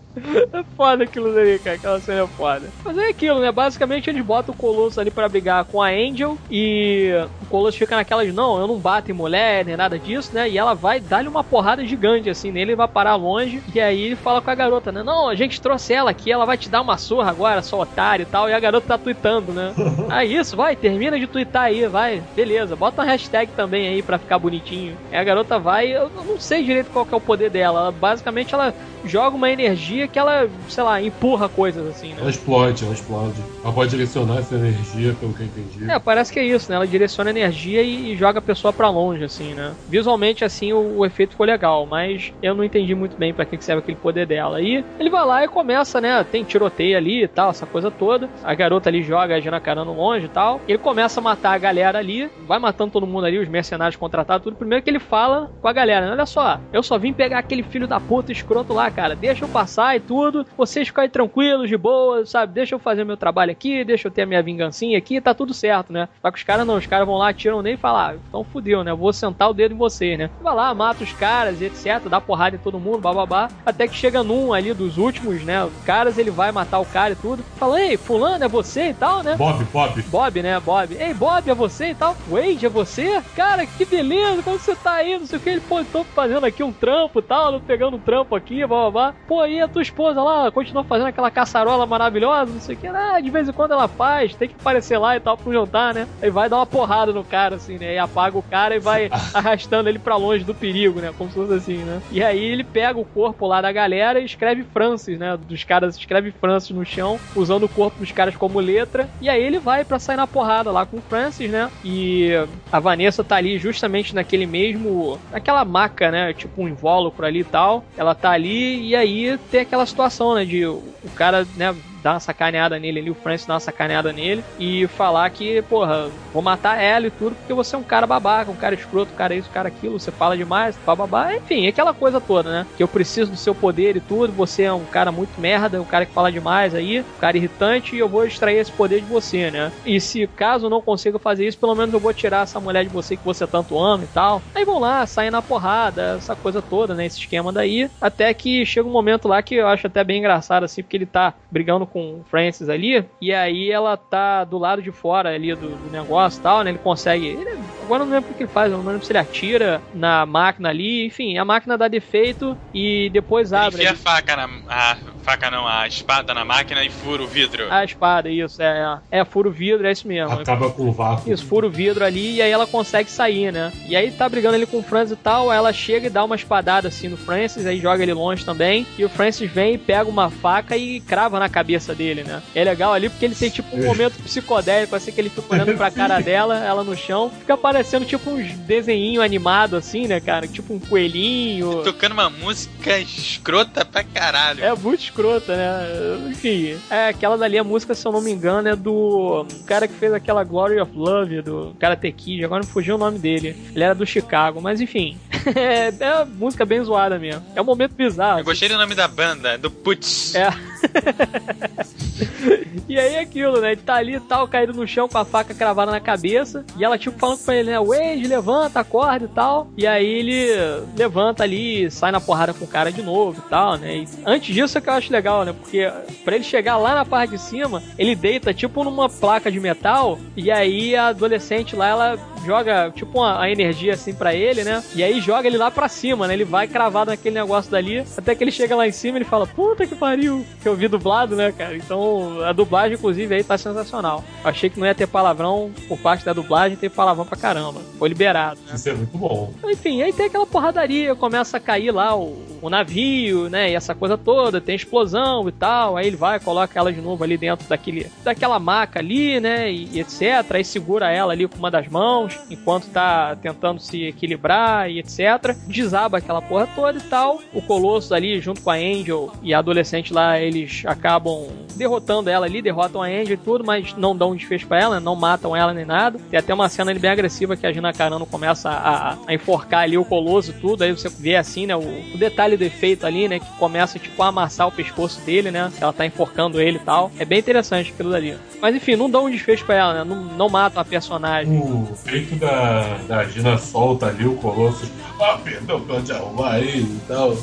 É foda aquilo ali, cara, aquela cena é foda. Mas é aquilo, né? Basicamente eles botam o Colosso ali para brigar com a Angel e o Colosso fica naquela de não, eu não bato em mulher, nem nada disso, né? E ela vai dar-lhe uma porrada gigante assim nele, ele vai parar longe e aí ele fala com a garota, né? Não, a gente trouxe ela aqui, ela vai te dar uma surra agora, sua otário e tal, e a garota tá tweetando, né? Aí isso, vai, termina de twittar aí, vai, beleza, bota uma hashtag também aí pra ficar bonitinho. Aí a garota vai, eu não sei direito qual é o poder dela. Ela, basicamente ela joga uma energia que ela, sei lá, empurra coisas assim, né? Ela explode, ela explode. Ela pode direcionar essa energia, pelo que eu entendi. É, parece que é isso, né? Ela direciona energia e, e joga a pessoa para longe, assim, né? Visualmente, assim, o, o, efeito ficou legal, mas eu não entendi muito bem para que, que serve aquele poder dela. E ele vai lá e começa, né? Tem tiroteio ali e tal, essa coisa toda. A garota ali joga a Gina Carano longe e tal. Ele começa a matar a galera ali, vai matando todo mundo ali, os mercenários contratados, tudo. Primeiro que ele fala com a galera, né? Olha só, eu só vim pegar aquele filho da puta escroto lá, cara. Deixa eu passar e tudo. Vocês ficarem tranquilos, de boa, sabe? Deixa eu fazer meu trabalho aqui, deixa eu ter a minha vingancinha aqui, tá tudo certo, né? Só que os caras não, os caras vão lá, tiram nele e falam, ah, então fudeu, né? Vou sentar o dedo em você, né? Vai lá, mata os caras e etc, dá porrada em todo mundo, bababá. Até que chega num ali dos últimos, né? Os caras, ele vai matar o cara e tudo. Fala, ei, fulano, é você e tal, né? Bob, Bob. Bob, né? Bob. Ei, Bob, é você e tal? Wade, é você? Cara, que beleza, como você tá aí? Não sei o que. Ele, pô, tô fazendo aqui um trampo e tal, pegando um trampo aqui, blá blá blá. Pô, aí a tua esposa lá continua fazendo aquela caçarola maravilhosa, não sei o que. Ah, de vez em quando ela faz, tem que aparecer lá e tal pro jantar, né? Aí vai dar uma porrada no cara, assim, né? E apaga o cara e vai arrastando ele pra longe do perigo, né? Como se fosse assim, né? E aí ele pega o corpo lá da galera e escreve Francis, né? Dos caras, escreve Francis no chão, usando o corpo dos caras como letra. E aí ele vai para sair na porrada lá com o Francis, né? E a Vanessa tá ali justamente naquele mesmo. naquela maca, né? Tipo um invólucro ali e tal. Ela tá ali e aí tem aquela situação, né? De o cara, né? Dar uma sacaneada nele ali, o Francis dar uma sacaneada nele e falar que, porra, vou matar ela e tudo porque você é um cara babaca, um cara escroto, um cara isso, um cara aquilo, você fala demais, bababá, enfim, aquela coisa toda, né? Que eu preciso do seu poder e tudo, você é um cara muito merda, um cara que fala demais aí, um cara irritante e eu vou extrair esse poder de você, né? E se caso não consiga fazer isso, pelo menos eu vou tirar essa mulher de você que você tanto ama e tal. Aí vão lá, saem na porrada, essa coisa toda, né? Esse esquema daí. Até que chega um momento lá que eu acho até bem engraçado, assim, porque ele tá brigando com o Francis ali, e aí ela tá do lado de fora ali do, do negócio e tal, né? Ele consegue. Ele, agora não lembro o que ele faz, não lembro se ele atira na máquina ali, enfim, a máquina dá defeito e depois abre. Enfia a faca na. A faca não, a espada na máquina e fura o vidro. A espada, isso, é. É, é fura o vidro, é isso mesmo. Acaba com o vácuo. Isso, fura o vidro ali e aí ela consegue sair, né? E aí tá brigando ali com o Francis e tal, ela chega e dá uma espadada assim no Francis, aí joga ele longe também, e o Francis vem e pega uma faca e crava na cabeça dele, né? É legal ali porque ele tem tipo um momento psicodélico, assim, que ele fica olhando pra cara dela, ela no chão, fica parecendo tipo uns desenhinho animado assim, né, cara? Tipo um coelhinho. Tocando uma música escrota pra caralho. É muito escrota, né? Enfim, é aquela dali, a música, se eu não me engano, é do cara que fez aquela Glory of Love, do Karate Kid, agora não fugiu o nome dele. Ele era do Chicago, mas enfim. é, é uma música bem zoada mesmo. É um momento bizarro. Eu gostei do nome da banda, do Putz. É. e aí aquilo, né? Ele tá ali tal, caído no chão com a faca cravada na cabeça. E ela, tipo, falando com ele, né? Wade, levanta, acorda e tal. E aí ele levanta ali, sai na porrada com o cara de novo e tal, né? E antes disso é que eu acho legal, né? Porque pra ele chegar lá na parte de cima, ele deita tipo numa placa de metal. E aí a adolescente lá, ela joga tipo uma, a energia assim para ele, né? E aí joga ele lá pra cima, né? Ele vai cravado naquele negócio dali. Até que ele chega lá em cima e ele fala: Puta que pariu! Que eu vi dublado, né, cara? Então a dublagem, inclusive, aí tá sensacional. Achei que não ia ter palavrão por parte da dublagem, tem palavrão pra caramba. Foi liberado. Né? Isso é muito bom. Enfim, aí tem aquela porradaria, começa a cair lá o, o navio, né? E essa coisa toda, tem explosão e tal. Aí ele vai, coloca ela de novo ali dentro daquele, daquela maca ali, né? E, e etc. Aí segura ela ali com uma das mãos, enquanto tá tentando se equilibrar e etc. Desaba aquela porra toda e tal. O Colosso ali, junto com a Angel e a adolescente lá, eles acabam derrotando ela ali, derrotam a Angel e tudo, mas não dão um desfecho pra ela, não matam ela nem nada. Tem até uma cena ali bem agressiva que a Gina Carano começa a, a enforcar ali o Colosso e tudo. Aí você vê assim, né? O, o detalhe do efeito ali, né? Que começa tipo a amassar o pescoço dele, né? Ela tá enforcando ele e tal. É bem interessante aquilo dali. Mas enfim, não dão um desfecho pra ela, né? Não, não matam a personagem. O peito da, da Gina solta ali o Colosso. Ah, perdão, pode arrumar ele e tal.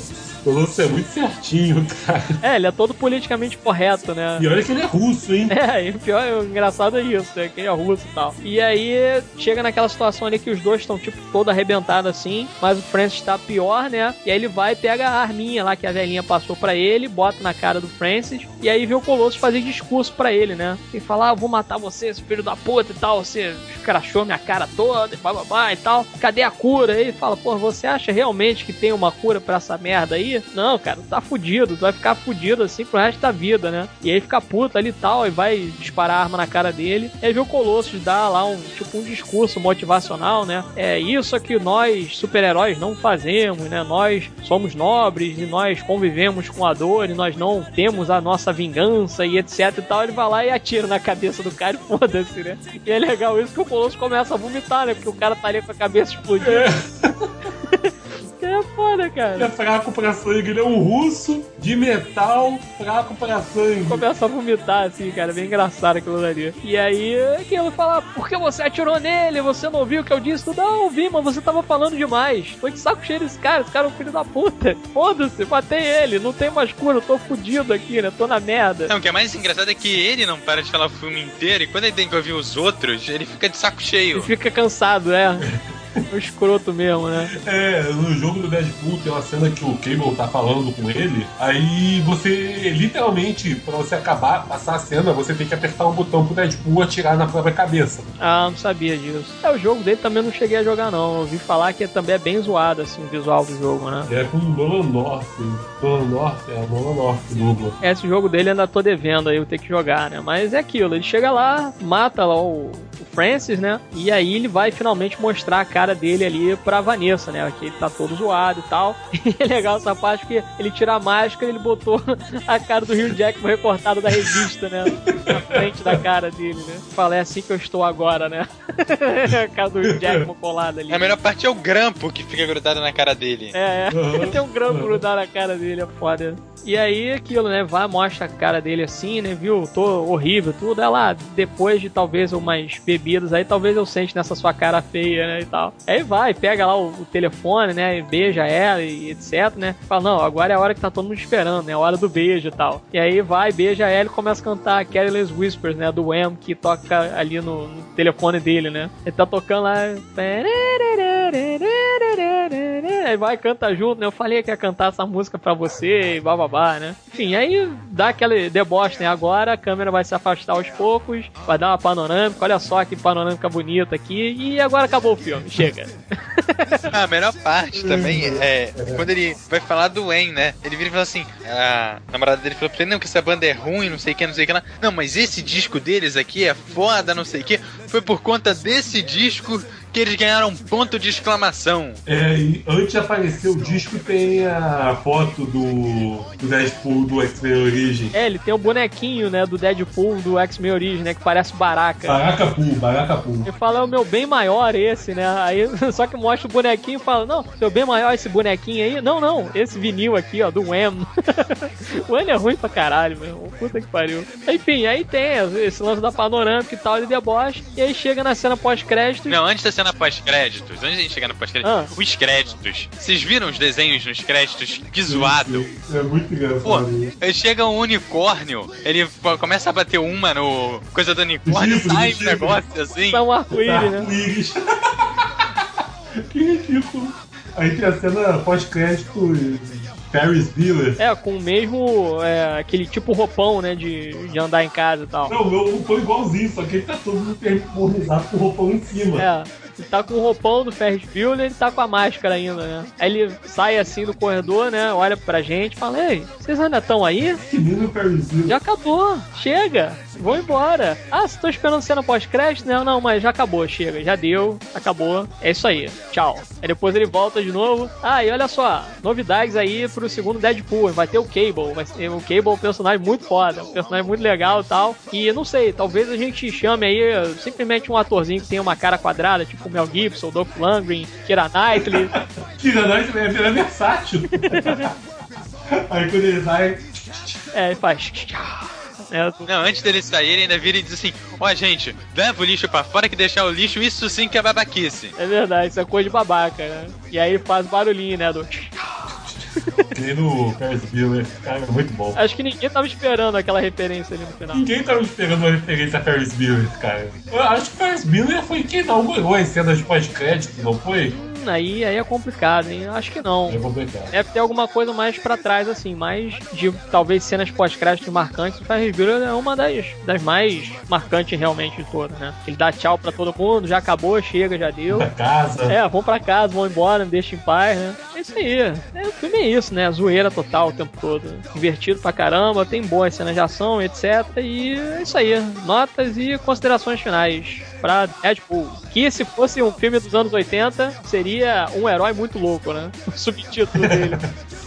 O Colosso é muito certinho, cara. É, ele é todo politicamente correto, né? E olha que ele é russo, hein? É, e o pior, o engraçado é isso, né? Que ele é russo e tal. E aí chega naquela situação ali que os dois estão, tipo, todo arrebentados assim, mas o Francis tá pior, né? E aí ele vai e pega a arminha lá que a velhinha passou para ele, bota na cara do Francis, e aí vê o Colossus fazer discurso para ele, né? E falar, ah, vou matar você, esse filho da puta e tal, você escrachou minha cara toda e bababá e tal. Cadê a cura? Aí ele fala, pô, você acha realmente que tem uma cura para essa merda aí? Não, cara, tá fudido, tu vai ficar fudido assim pro resto da vida, né? E aí fica puto ali e tal, e vai disparar a arma na cara dele. E aí vê o Colossus dar lá um, tipo, um discurso motivacional, né? É isso que nós, super-heróis, não fazemos, né? Nós somos nobres e nós convivemos com a dor e nós não temos a nossa vingança e etc e tal. Ele vai lá e atira na cabeça do cara e foda-se, né? E é legal isso que o Colossus começa a vomitar, né? Porque o cara tá ali com a cabeça explodida. É. É foda, cara. É fraco pra sangue, ele é um russo de metal, fraco pra sangue. Começa a vomitar, assim, cara, bem engraçado aquilo ali. E aí, aquilo fala, por que você atirou nele? Você não ouviu o que eu disse? Não, ouvi, mas você tava falando demais. Foi de saco cheio desse cara, esse cara é um filho da puta. Foda-se, matei ele, não tem mais cura, eu tô fudido aqui, né? Tô na merda. Não, o que é mais engraçado é que ele não para de falar o filme inteiro e quando ele tem que ouvir os outros, ele fica de saco cheio. Ele fica cansado, é. O escroto mesmo, né? É, no jogo do Deadpool tem uma cena que o Cable tá falando com ele, aí você, literalmente, pra você acabar, passar a cena, você tem que apertar um botão pro Deadpool atirar na própria cabeça. Ah, não sabia disso. É, o jogo dele também não cheguei a jogar, não. Eu ouvi falar que também é bem zoado, assim, o visual do jogo, né? É com o Nolan North. Nolan North, é o Nolan North, Douglas. É, esse jogo dele ainda tô devendo aí, eu ter que jogar, né? Mas é aquilo, ele chega lá, mata lá o, o Francis, né? E aí ele vai finalmente mostrar a cara dele ali pra Vanessa, né? Que ele tá todo zoado e tal. E é legal essa parte porque ele tira a máscara e ele botou a cara do Rio Jackman recortado da revista, né? Na frente da cara dele, né? Fala, é assim que eu estou agora, né? a cara do Rio Jackman colada ali. A melhor parte é o grampo que fica grudado na cara dele. É, é. Tem um grampo grudado na cara dele, é foda. E aí aquilo, né? Vai, mostra a cara dele assim, né? Viu? Tô horrível, tudo. Ela, depois de talvez umas bebidas aí, talvez eu sente nessa sua cara feia, né? E tal. Aí vai, pega lá o, o telefone, né? E beija ela e etc, né? Fala, não, agora é a hora que tá todo mundo esperando, né? A hora do beijo e tal. E aí vai, beija ela e começa a cantar Careless Whispers, né? Do Wham, que toca ali no, no telefone dele, né? Ele tá tocando lá. Aí vai, canta junto, né? Eu falei que ia cantar essa música pra você e bababá, né? Enfim, aí dá aquele deboche, né? Agora a câmera vai se afastar aos poucos, vai dar uma panorâmica, olha só que panorâmica bonita aqui, e agora acabou o filme, chega. a melhor parte também é quando ele vai falar do Wayne, né? Ele vira e fala assim: a namorada dele falou pra ele, não, que essa banda é ruim, não sei o que, não sei o que lá. Não, mas esse disco deles aqui é foda, não sei o que. Foi por conta desse disco que eles ganharam um ponto de exclamação. É, e antes de aparecer o disco tem a foto do, do Deadpool do X-Men Origem. É, ele tem o bonequinho, né, do Deadpool do X-Men Origem, né, que parece Baraka. Baraka Pool, Baraka Pool. Ele fala, é o meu bem maior esse, né, aí só que mostra o bonequinho e fala, não, seu bem maior esse bonequinho aí. Não, não, esse vinil aqui, ó, do Wham. o Wham é ruim pra caralho, meu. Puta que pariu. Enfim, aí tem esse lance da panorâmica e tal, de deboche, e aí chega na cena pós-crédito. Não, antes da cena pós-créditos, antes de a gente chegar no pós-crédito, ah. os créditos. Vocês viram os desenhos nos créditos? Que zoado. É muito engraçado. Pô, chega um unicórnio, ele começa a bater uma no coisa do unicórnio, Gifo, sai um negócio assim. Tá um arco-íris, né? Arco-íris. que ridículo. Aí tem a cena pós-crédito Ferris Bueller. É, com o mesmo, é, aquele tipo roupão, né, de, de andar em casa e tal. Não, o meu roupão igualzinho, só que ele tá todo uniformizado com o roupão em cima. É, ele tá com o roupão do Ferris Bueller e ele tá com a máscara ainda, né? Aí ele sai assim do corredor, né, olha pra gente e fala, ei, vocês ainda estão aí? Que lindo Ferris Bueller. Já acabou, chega, vão embora. Ah, você tô esperando cena pós-crédito? Não, não, mas já acabou, chega, já deu, acabou, é isso aí, tchau. Aí depois ele volta de novo. Ah, e olha só, novidades aí pro segundo Deadpool, vai ter o Cable, vai ser, o Cable é um personagem muito foda, um personagem muito legal e tal. E não sei, talvez a gente chame aí simplesmente um atorzinho que tem uma cara quadrada, tipo o Mel Gibson, Dolph Lundgren, Kira Knightley. Kira Knightley é, é versátil. Aí quando ele sai... É, ele faz... É, Não, antes dele sair, ele ainda vira e diz assim: Ó, gente, leva o lixo pra fora que deixar o lixo, isso sim que é babaquice. É verdade, isso é coisa de babaca, né? E aí ele faz barulhinho, né? Do... Nem no Ferris Bueller. Cara, é muito bom. Acho que ninguém tava esperando aquela referência ali no final. Ninguém tava esperando uma referência a Ferris Bueller, cara. Eu acho que Ferris Bueller foi quem inaugurou as cenas de pós-crédito, não foi? Hum, aí, aí é complicado, hein? Acho que não. É complicado. Deve ter alguma coisa mais pra trás, assim, mais de talvez cenas pós-crédito marcantes. O Ferris Bueller é uma das, das mais marcantes realmente de todas, né? Ele dá tchau pra todo mundo, já acabou, chega, já deu. Da casa. É, vão pra casa, vão embora, me deixa em paz, né? É isso aí. É, o filme é isso, né? Zoeira total o tempo todo. Divertido pra caramba, tem boas cenas de ação, etc. E é isso aí. Notas e considerações finais pra Deadpool. Que se fosse um filme dos anos 80, seria um herói muito louco, né? O subtítulo dele.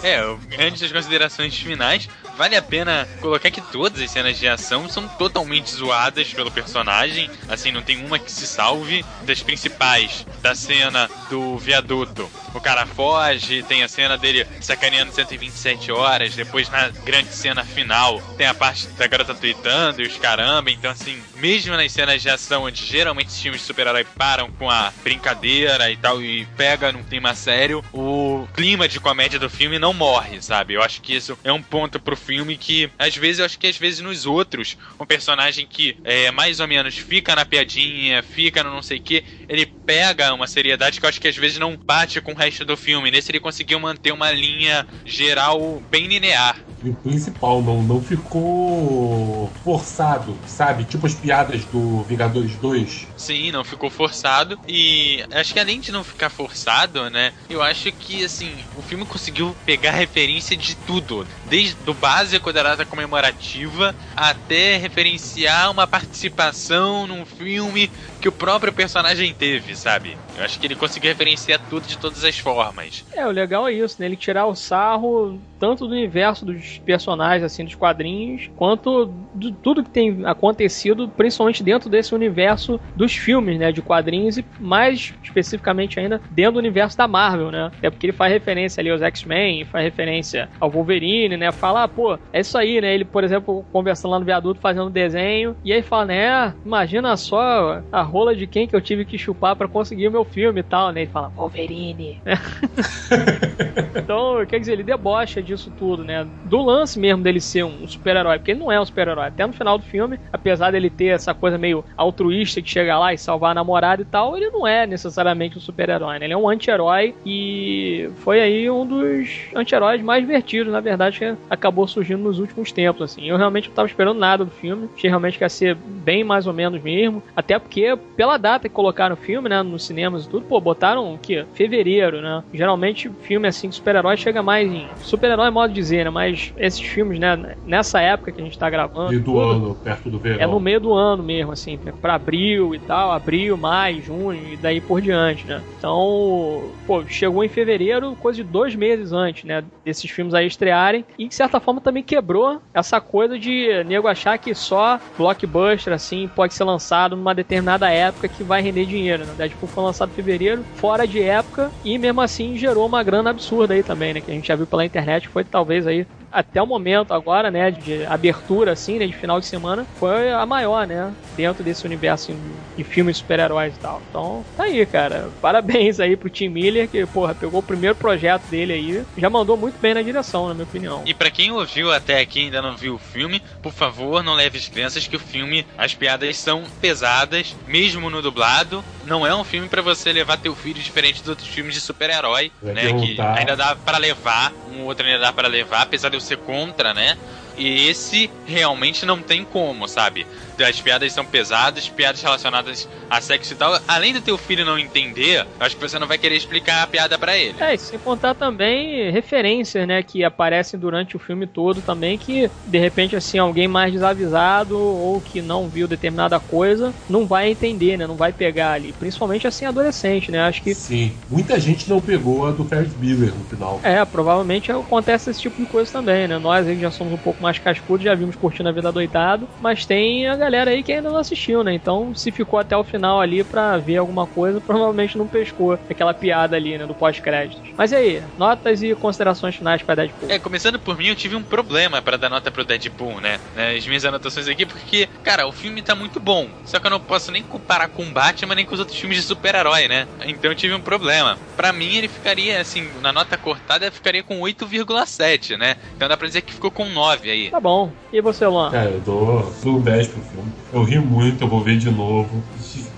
É, antes das considerações finais, vale a pena colocar que todas as cenas de ação são totalmente zoadas pelo personagem. Assim, não tem uma que se salve. Das principais, da cena do viaduto. O cara foge, tem a cena dele sacaneando 127 horas. Depois, na grande cena final, tem a parte da garota tweetando e os caramba. Então, assim, mesmo nas cenas de ação, onde geralmente os filmes de super-herói param com a brincadeira e tal, e pega num clima sério, o clima de comédia do filme não não morre, sabe? Eu acho que isso é um ponto pro filme que, às vezes, eu acho que às vezes nos outros, um personagem que é mais ou menos fica na piadinha, fica no não sei o que, ele pega uma seriedade que eu acho que às vezes não bate com o resto do filme. Nesse ele conseguiu manter uma linha geral bem linear. E o principal, não, não ficou forçado, sabe? Tipo as piadas do Vingadores 2. Sim, não ficou forçado. E acho que além de não ficar forçado, né? Eu acho que, assim, o filme conseguiu pegar referência de tudo. Desde o básico da data comemorativa até referenciar uma participação num filme que o próprio personagem teve, sabe? Eu acho que ele conseguiu referenciar tudo de todas as formas. É, o legal é isso, né? Ele tirar o sarro tanto do universo dos personagens, assim, dos quadrinhos, quanto de tudo que tem acontecido, principalmente dentro desse universo dos filmes, né? De quadrinhos e mais especificamente ainda dentro do universo da Marvel, né? É porque ele faz referência ali aos X-Men, faz referência ao Wolverine, né? Fala, ah, pô, é isso aí, né? Ele, por exemplo, conversando lá no viaduto, fazendo desenho, e aí fala, né? Imagina só a rola de quem que eu tive que chupar para conseguir o meu filme e tal, né? Ele fala, Wolverine. então, quer dizer, ele debocha disso tudo, né? Do lance mesmo dele ser um super-herói, porque ele não é um super-herói. Até no final do filme, apesar dele ter essa coisa meio altruísta que chega lá e salvar a namorada e tal, ele não é necessariamente um super-herói, né? Ele é um anti-herói e foi aí um dos anti-heróis mais divertidos, na verdade, que acabou surgindo nos últimos tempos, assim. Eu realmente não tava esperando nada do filme. Achei realmente que ia ser bem mais ou menos mesmo. Até porque, pela data que colocaram o filme, né, nos cinemas e tudo, pô, botaram o quê? Fevereiro, né? Geralmente, filme assim de super-herói chega mais em. Super-herói é modo de dizer, né? Mas esses filmes, né, nessa época que a gente tá gravando. Meio do tudo, ano, perto do verão. É no meio do ano mesmo, assim, pra abril e tal, abril, maio, junho e daí por diante, né? Então, pô, chegou em fevereiro, coisa de dois meses antes, né? Desses filmes aí estrearem. E de certa forma também quebrou essa coisa de nego achar que só blockbuster, assim, pode ser lançado numa determinada época que vai render dinheiro, né? Deadpool foi lançado em fevereiro, fora de época, e mesmo assim gerou uma grana absurda aí também, né? Que a gente já viu pela internet, foi talvez aí até o momento agora, né, de abertura assim, né, de final de semana, foi a maior, né, dentro desse universo de filmes super-heróis e tal. Então, tá aí, cara. Parabéns aí pro Tim Miller, que, porra, pegou o primeiro projeto dele aí, já mandou muito bem na direção, na minha opinião. E para quem ouviu até aqui e ainda não viu o filme, por favor, não leve as crianças que o filme, as piadas são pesadas, mesmo no dublado. Não é um filme para você levar teu filho diferente dos outros filmes de super-herói, né, que ainda dá para levar, um outro ainda dá para levar, apesar de ser contra, né? E esse realmente não tem como, sabe? As piadas são pesadas, piadas relacionadas a sexo e tal. Além do teu filho não entender, acho que você não vai querer explicar a piada para ele. É, e sem contar também referências, né, que aparecem durante o filme todo também, que de repente, assim, alguém mais desavisado ou que não viu determinada coisa, não vai entender, né, não vai pegar ali. Principalmente, assim, adolescente, né, acho que... Sim, muita gente não pegou a do Ferris Bueller no final. É, provavelmente acontece esse tipo de coisa também, né, nós aí já somos um pouco mais cascudos, já vimos curtindo a vida doidado, mas tem a galera aí que ainda não assistiu, né? Então, se ficou até o final ali pra ver alguma coisa, provavelmente não pescou aquela piada ali, né? Do pós-créditos. Mas e aí, notas e considerações finais pra Deadpool? É, começando por mim, eu tive um problema para dar nota pro Deadpool, né? As minhas anotações aqui, porque, cara, o filme tá muito bom. Só que eu não posso nem comparar com Batman nem com os outros filmes de super-herói, né? Então eu tive um problema. Pra mim, ele ficaria, assim, na nota cortada, ficaria com 8,7, né? Então dá pra dizer que ficou com 9 aí. Tá bom. E você, Luan? Cara, eu dou, dou 10 pro filme. Eu ri muito, eu vou ver de novo.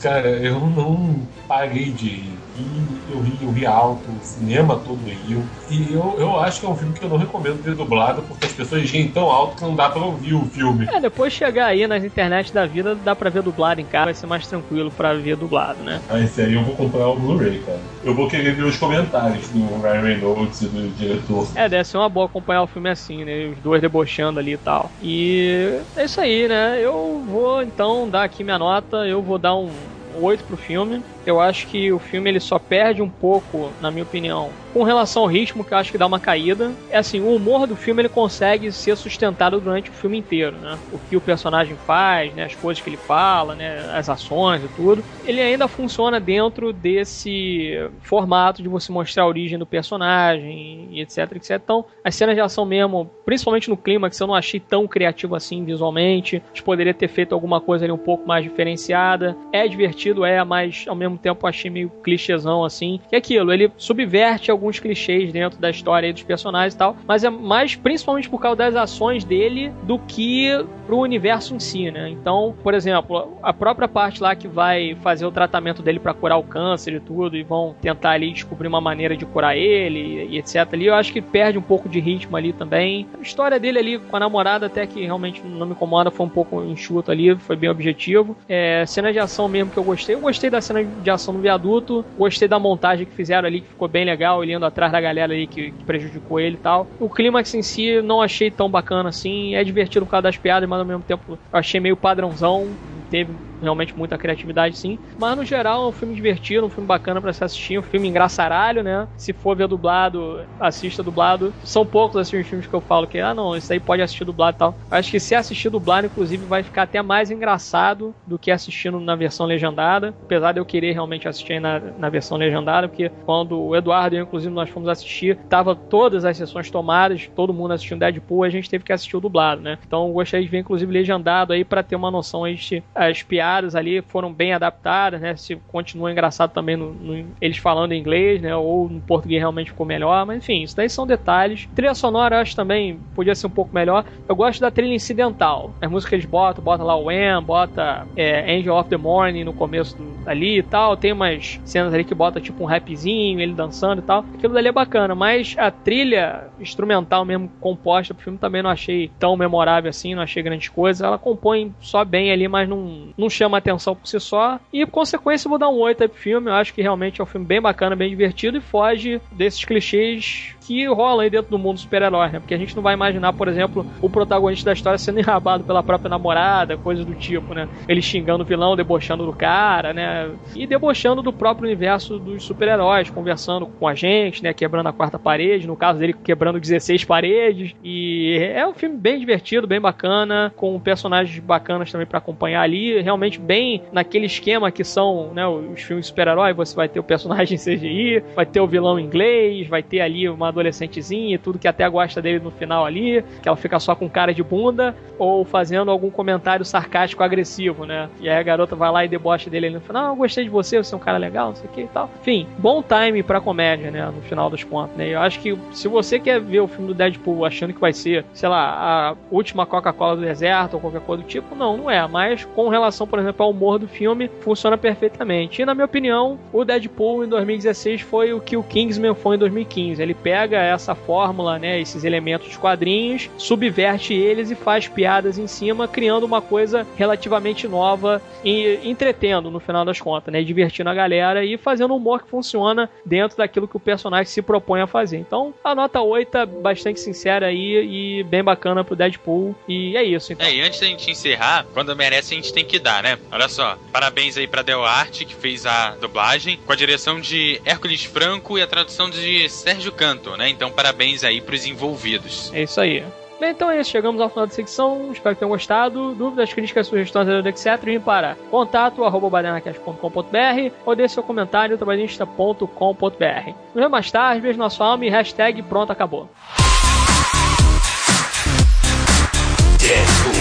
Cara, eu não parei de rir. Eu ri, eu ri alto, o cinema todo riu. E eu, eu acho que é um filme que eu não recomendo ver dublado, porque as pessoas riem tão alto que não dá pra ouvir o filme. É, depois chegar aí nas internet da vida, dá pra ver dublado em casa, vai ser mais tranquilo pra ver dublado, né? Ah, esse aí eu vou comprar o Blu-ray, cara. Eu vou querer ver os comentários do Ryan Reynolds e do diretor. É, deve ser uma boa acompanhar o filme assim, né? Os dois debochando ali e tal. E é isso aí, né? Eu vou então dar aqui minha nota, eu vou dar um 8 pro filme. Eu acho que o filme ele só perde um pouco, na minha opinião, com relação ao ritmo, que eu acho que dá uma caída. É assim, o humor do filme ele consegue ser sustentado durante o filme inteiro, né? O que o personagem faz, né? As coisas que ele fala, né? As ações e tudo. Ele ainda funciona dentro desse formato de você mostrar a origem do personagem e etc, etc. Então, as cenas de ação mesmo, principalmente no clima, que eu não achei tão criativo assim visualmente. A gente poderia ter feito alguma coisa ali um pouco mais diferenciada. É divertido, é, mas ao mesmo mesmo tempo achei meio clichêzão assim. Que é aquilo, ele subverte alguns clichês dentro da história aí dos personagens e tal, mas é mais principalmente por causa das ações dele do que pro universo em si, né? Então, por exemplo, a própria parte lá que vai fazer o tratamento dele para curar o câncer e tudo, e vão tentar ali descobrir uma maneira de curar ele e etc. ali, eu acho que perde um pouco de ritmo ali também. A história dele ali com a namorada até que realmente não me incomoda, foi um pouco enxuto ali, foi bem objetivo. É, cena de ação mesmo que eu gostei, eu gostei da cena de ação no viaduto, gostei da montagem que fizeram ali, que ficou bem legal, ele indo atrás da galera ali que, que prejudicou ele e tal. O clímax em si não achei tão bacana assim, é divertido por causa das piadas, mas ao mesmo tempo achei meio padrãozão, teve realmente muita criatividade, sim. Mas no geral é um filme divertido, um filme bacana para se assistir, um filme engraçaralho, né? Se for ver dublado, assista dublado. São poucos assim os filmes que eu falo que, ah, não, isso aí pode assistir dublado e tal. Acho que se assistir dublado, inclusive, vai ficar até mais engraçado do que assistindo na versão legendada. Apesar de eu querer realmente assistir na, na versão legendada, porque quando o Eduardo e eu, inclusive, nós fomos assistir, tava todas as sessões tomadas, todo mundo assistindo Deadpool, a gente teve que assistir o dublado, né? Então gostaria de ver, inclusive, legendado aí para ter uma noção aí de as piadas ali foram bem adaptadas, né? Se continua engraçado também no, no, eles falando em inglês, né? Ou no português realmente ficou melhor, mas enfim, isso daí são detalhes. Trilha sonora eu acho também podia ser um pouco melhor. Eu gosto da trilha incidental. As músicas que eles botam, bota lá o Wham, bota é, Angel of the Morning no começo do, ali e tal. Tem umas cenas ali que bota tipo um rapzinho, ele dançando e tal. Aquilo dali é bacana, mas a trilha instrumental mesmo composta pro filme também não achei tão memorável assim, não achei grandes coisas. Ela compõe só bem ali, mas não, não chama atenção por si só. E, por consequência, vou dar um 8 aí pro filme. Eu acho que realmente é um filme bem bacana, bem divertido e foge desses clichês que rolam aí dentro do mundo super-herói, né? Porque a gente não vai imaginar, por exemplo, o protagonista da história sendo enrabado pela própria namorada, coisas do tipo, né? Ele xingando o vilão, debochando do cara, né? E debochando do próprio universo dos super-heróis, conversando com a gente, né? Quebrando a quarta parede, no caso dele quebrando 16 paredes. E é um filme bem divertido, bem bacana, com personagens bacanas também para acompanhar ali. Realmente bem naquele esquema que são né, os filmes super-herói. Você vai ter o personagem CGI, vai ter o vilão inglês, vai ter ali uma adolescentezinha e tudo que até gosta dele no final ali, que ela fica só com cara de bunda, ou fazendo algum comentário sarcástico agressivo, né? E aí a garota vai lá e debocha dele no final, ah, gostei de você, você é um cara legal, não sei o que e tal. Enfim, bom time pra comédia, né? No final dos contos, né? Eu acho que se você quer ver o filme do Deadpool achando que vai ser, sei lá, a última Coca-Cola do deserto ou qualquer coisa do tipo, não, não é. Mas com relação, por exemplo, ao humor do filme, funciona perfeitamente. E na minha opinião, o Deadpool em 2016 foi o que o Kingsman foi em 2015. Ele pega essa fórmula, né, esses elementos dos quadrinhos, subverte eles e faz piadas em cima, criando uma coisa relativamente nova e entretendo no final das contas, né, divertindo a galera e fazendo um humor que funciona dentro daquilo que o personagem se propõe a fazer. Então, a nota 8 é bastante sincera aí e bem bacana pro Deadpool e é isso. Então. É, e antes da gente encerrar, quando merece a gente tem que dar, né? Olha só, parabéns aí pra Del Arte que fez a dublagem, com a direção de Hércules Franco e a tradução de Sérgio Canto né? Então, parabéns aí pros envolvidos. É isso aí. Bem, então é isso. Chegamos ao final da secção. Espero que tenham gostado. Dúvidas, críticas, sugestões, etc. Vem para contato arroba ou deixe seu comentário trabalhista.com.br. Nos vemos mais tarde. Beijo na sua alma e hashtag pronto, acabou. Deadpool.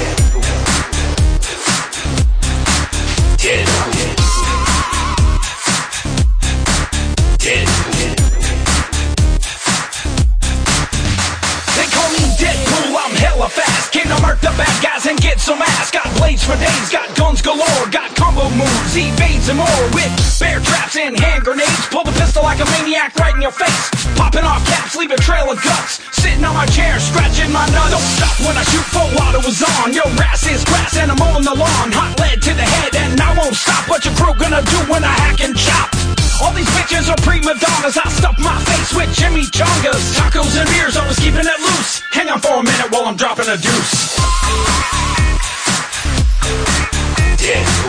For days, got guns galore, got combo moves, evades and more. With bear traps and hand grenades, pull the pistol like a maniac right in your face. Popping off caps, leave a trail of guts. Sitting on my chair, scratching my nuts. Don't stop when I shoot full auto was on. Your ass is grass and I'm on the lawn. Hot lead to the head and I won't stop. What your crew gonna do when I hack and chop? All these bitches are prima donnas. I stuff my face with Jimmy Chongas. Tacos and beers, always keeping it loose. Hang on for a minute while I'm dropping a deuce. Deadpool.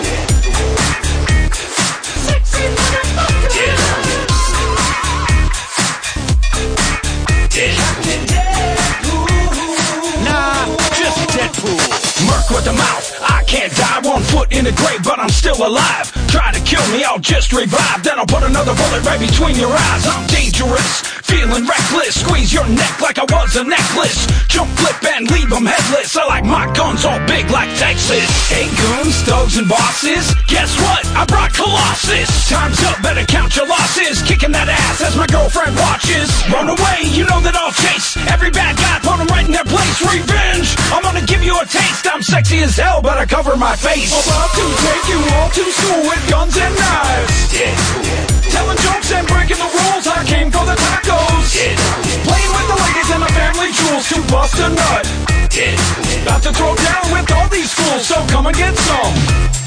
Can't die. One foot in the grave, but I'm still alive. Try to kill me, I'll just revive. Then I'll put another bullet right between your eyes. I'm dangerous feeling reckless. Squeeze your neck like I was a necklace. Jump, flip, and leave them headless. I like my guns all big like Texas. Hey, goons, thugs, and bosses. Guess what? I brought Colossus. Time's up, better count your losses. Kicking that ass as my girlfriend watches. Run away, you know that I'll chase. Every bad guy, put them right in their place. Revenge, I'm gonna give you a taste. I'm sexy as hell, but I cover my face. About to take you all to school with guns and knives. Telling jokes and breaking the rules. I came for the tacos. Playing with the ladies and the family jewels to bust a nut. About to throw down with all these fools, so come and get some.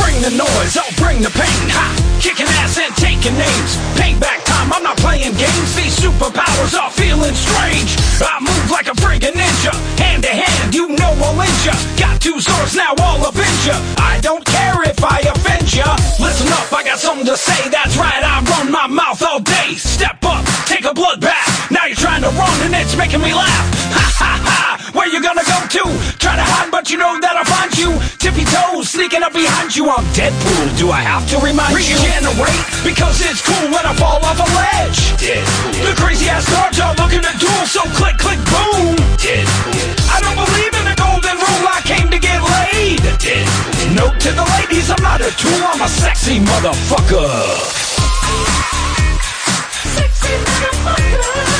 Bring the noise, I'll bring the pain. Ha! Kicking ass and taking names. Payback time, I'm not playing games. These superpowers are feeling strange. I move like a friggin' ninja. Hand to hand, you know I'll injure ya. Got two swords now, I'll avenge ya. I don't care if I offend ya. Listen up, I got something to say. That's right, I run my mouth all day. Step up, take a blood bath. Now you're trying to run and it's making me laugh. Ha ha ha! Where you gonna go to? Try to hide, but you know that I'll find you. Tippy toes, sneaking up behind you. I'm Deadpool. Do I have to remind you? Regenerate, because it's cool when I fall off a ledge. Deadpool. The crazy ass guards are looking to duel, so click, click, boom. Deadpool. I don't believe in the golden rule. I came to get laid. Deadpool. Note to the ladies, I'm not a tool. I'm a sexy motherfucker. Sexy motherfucker.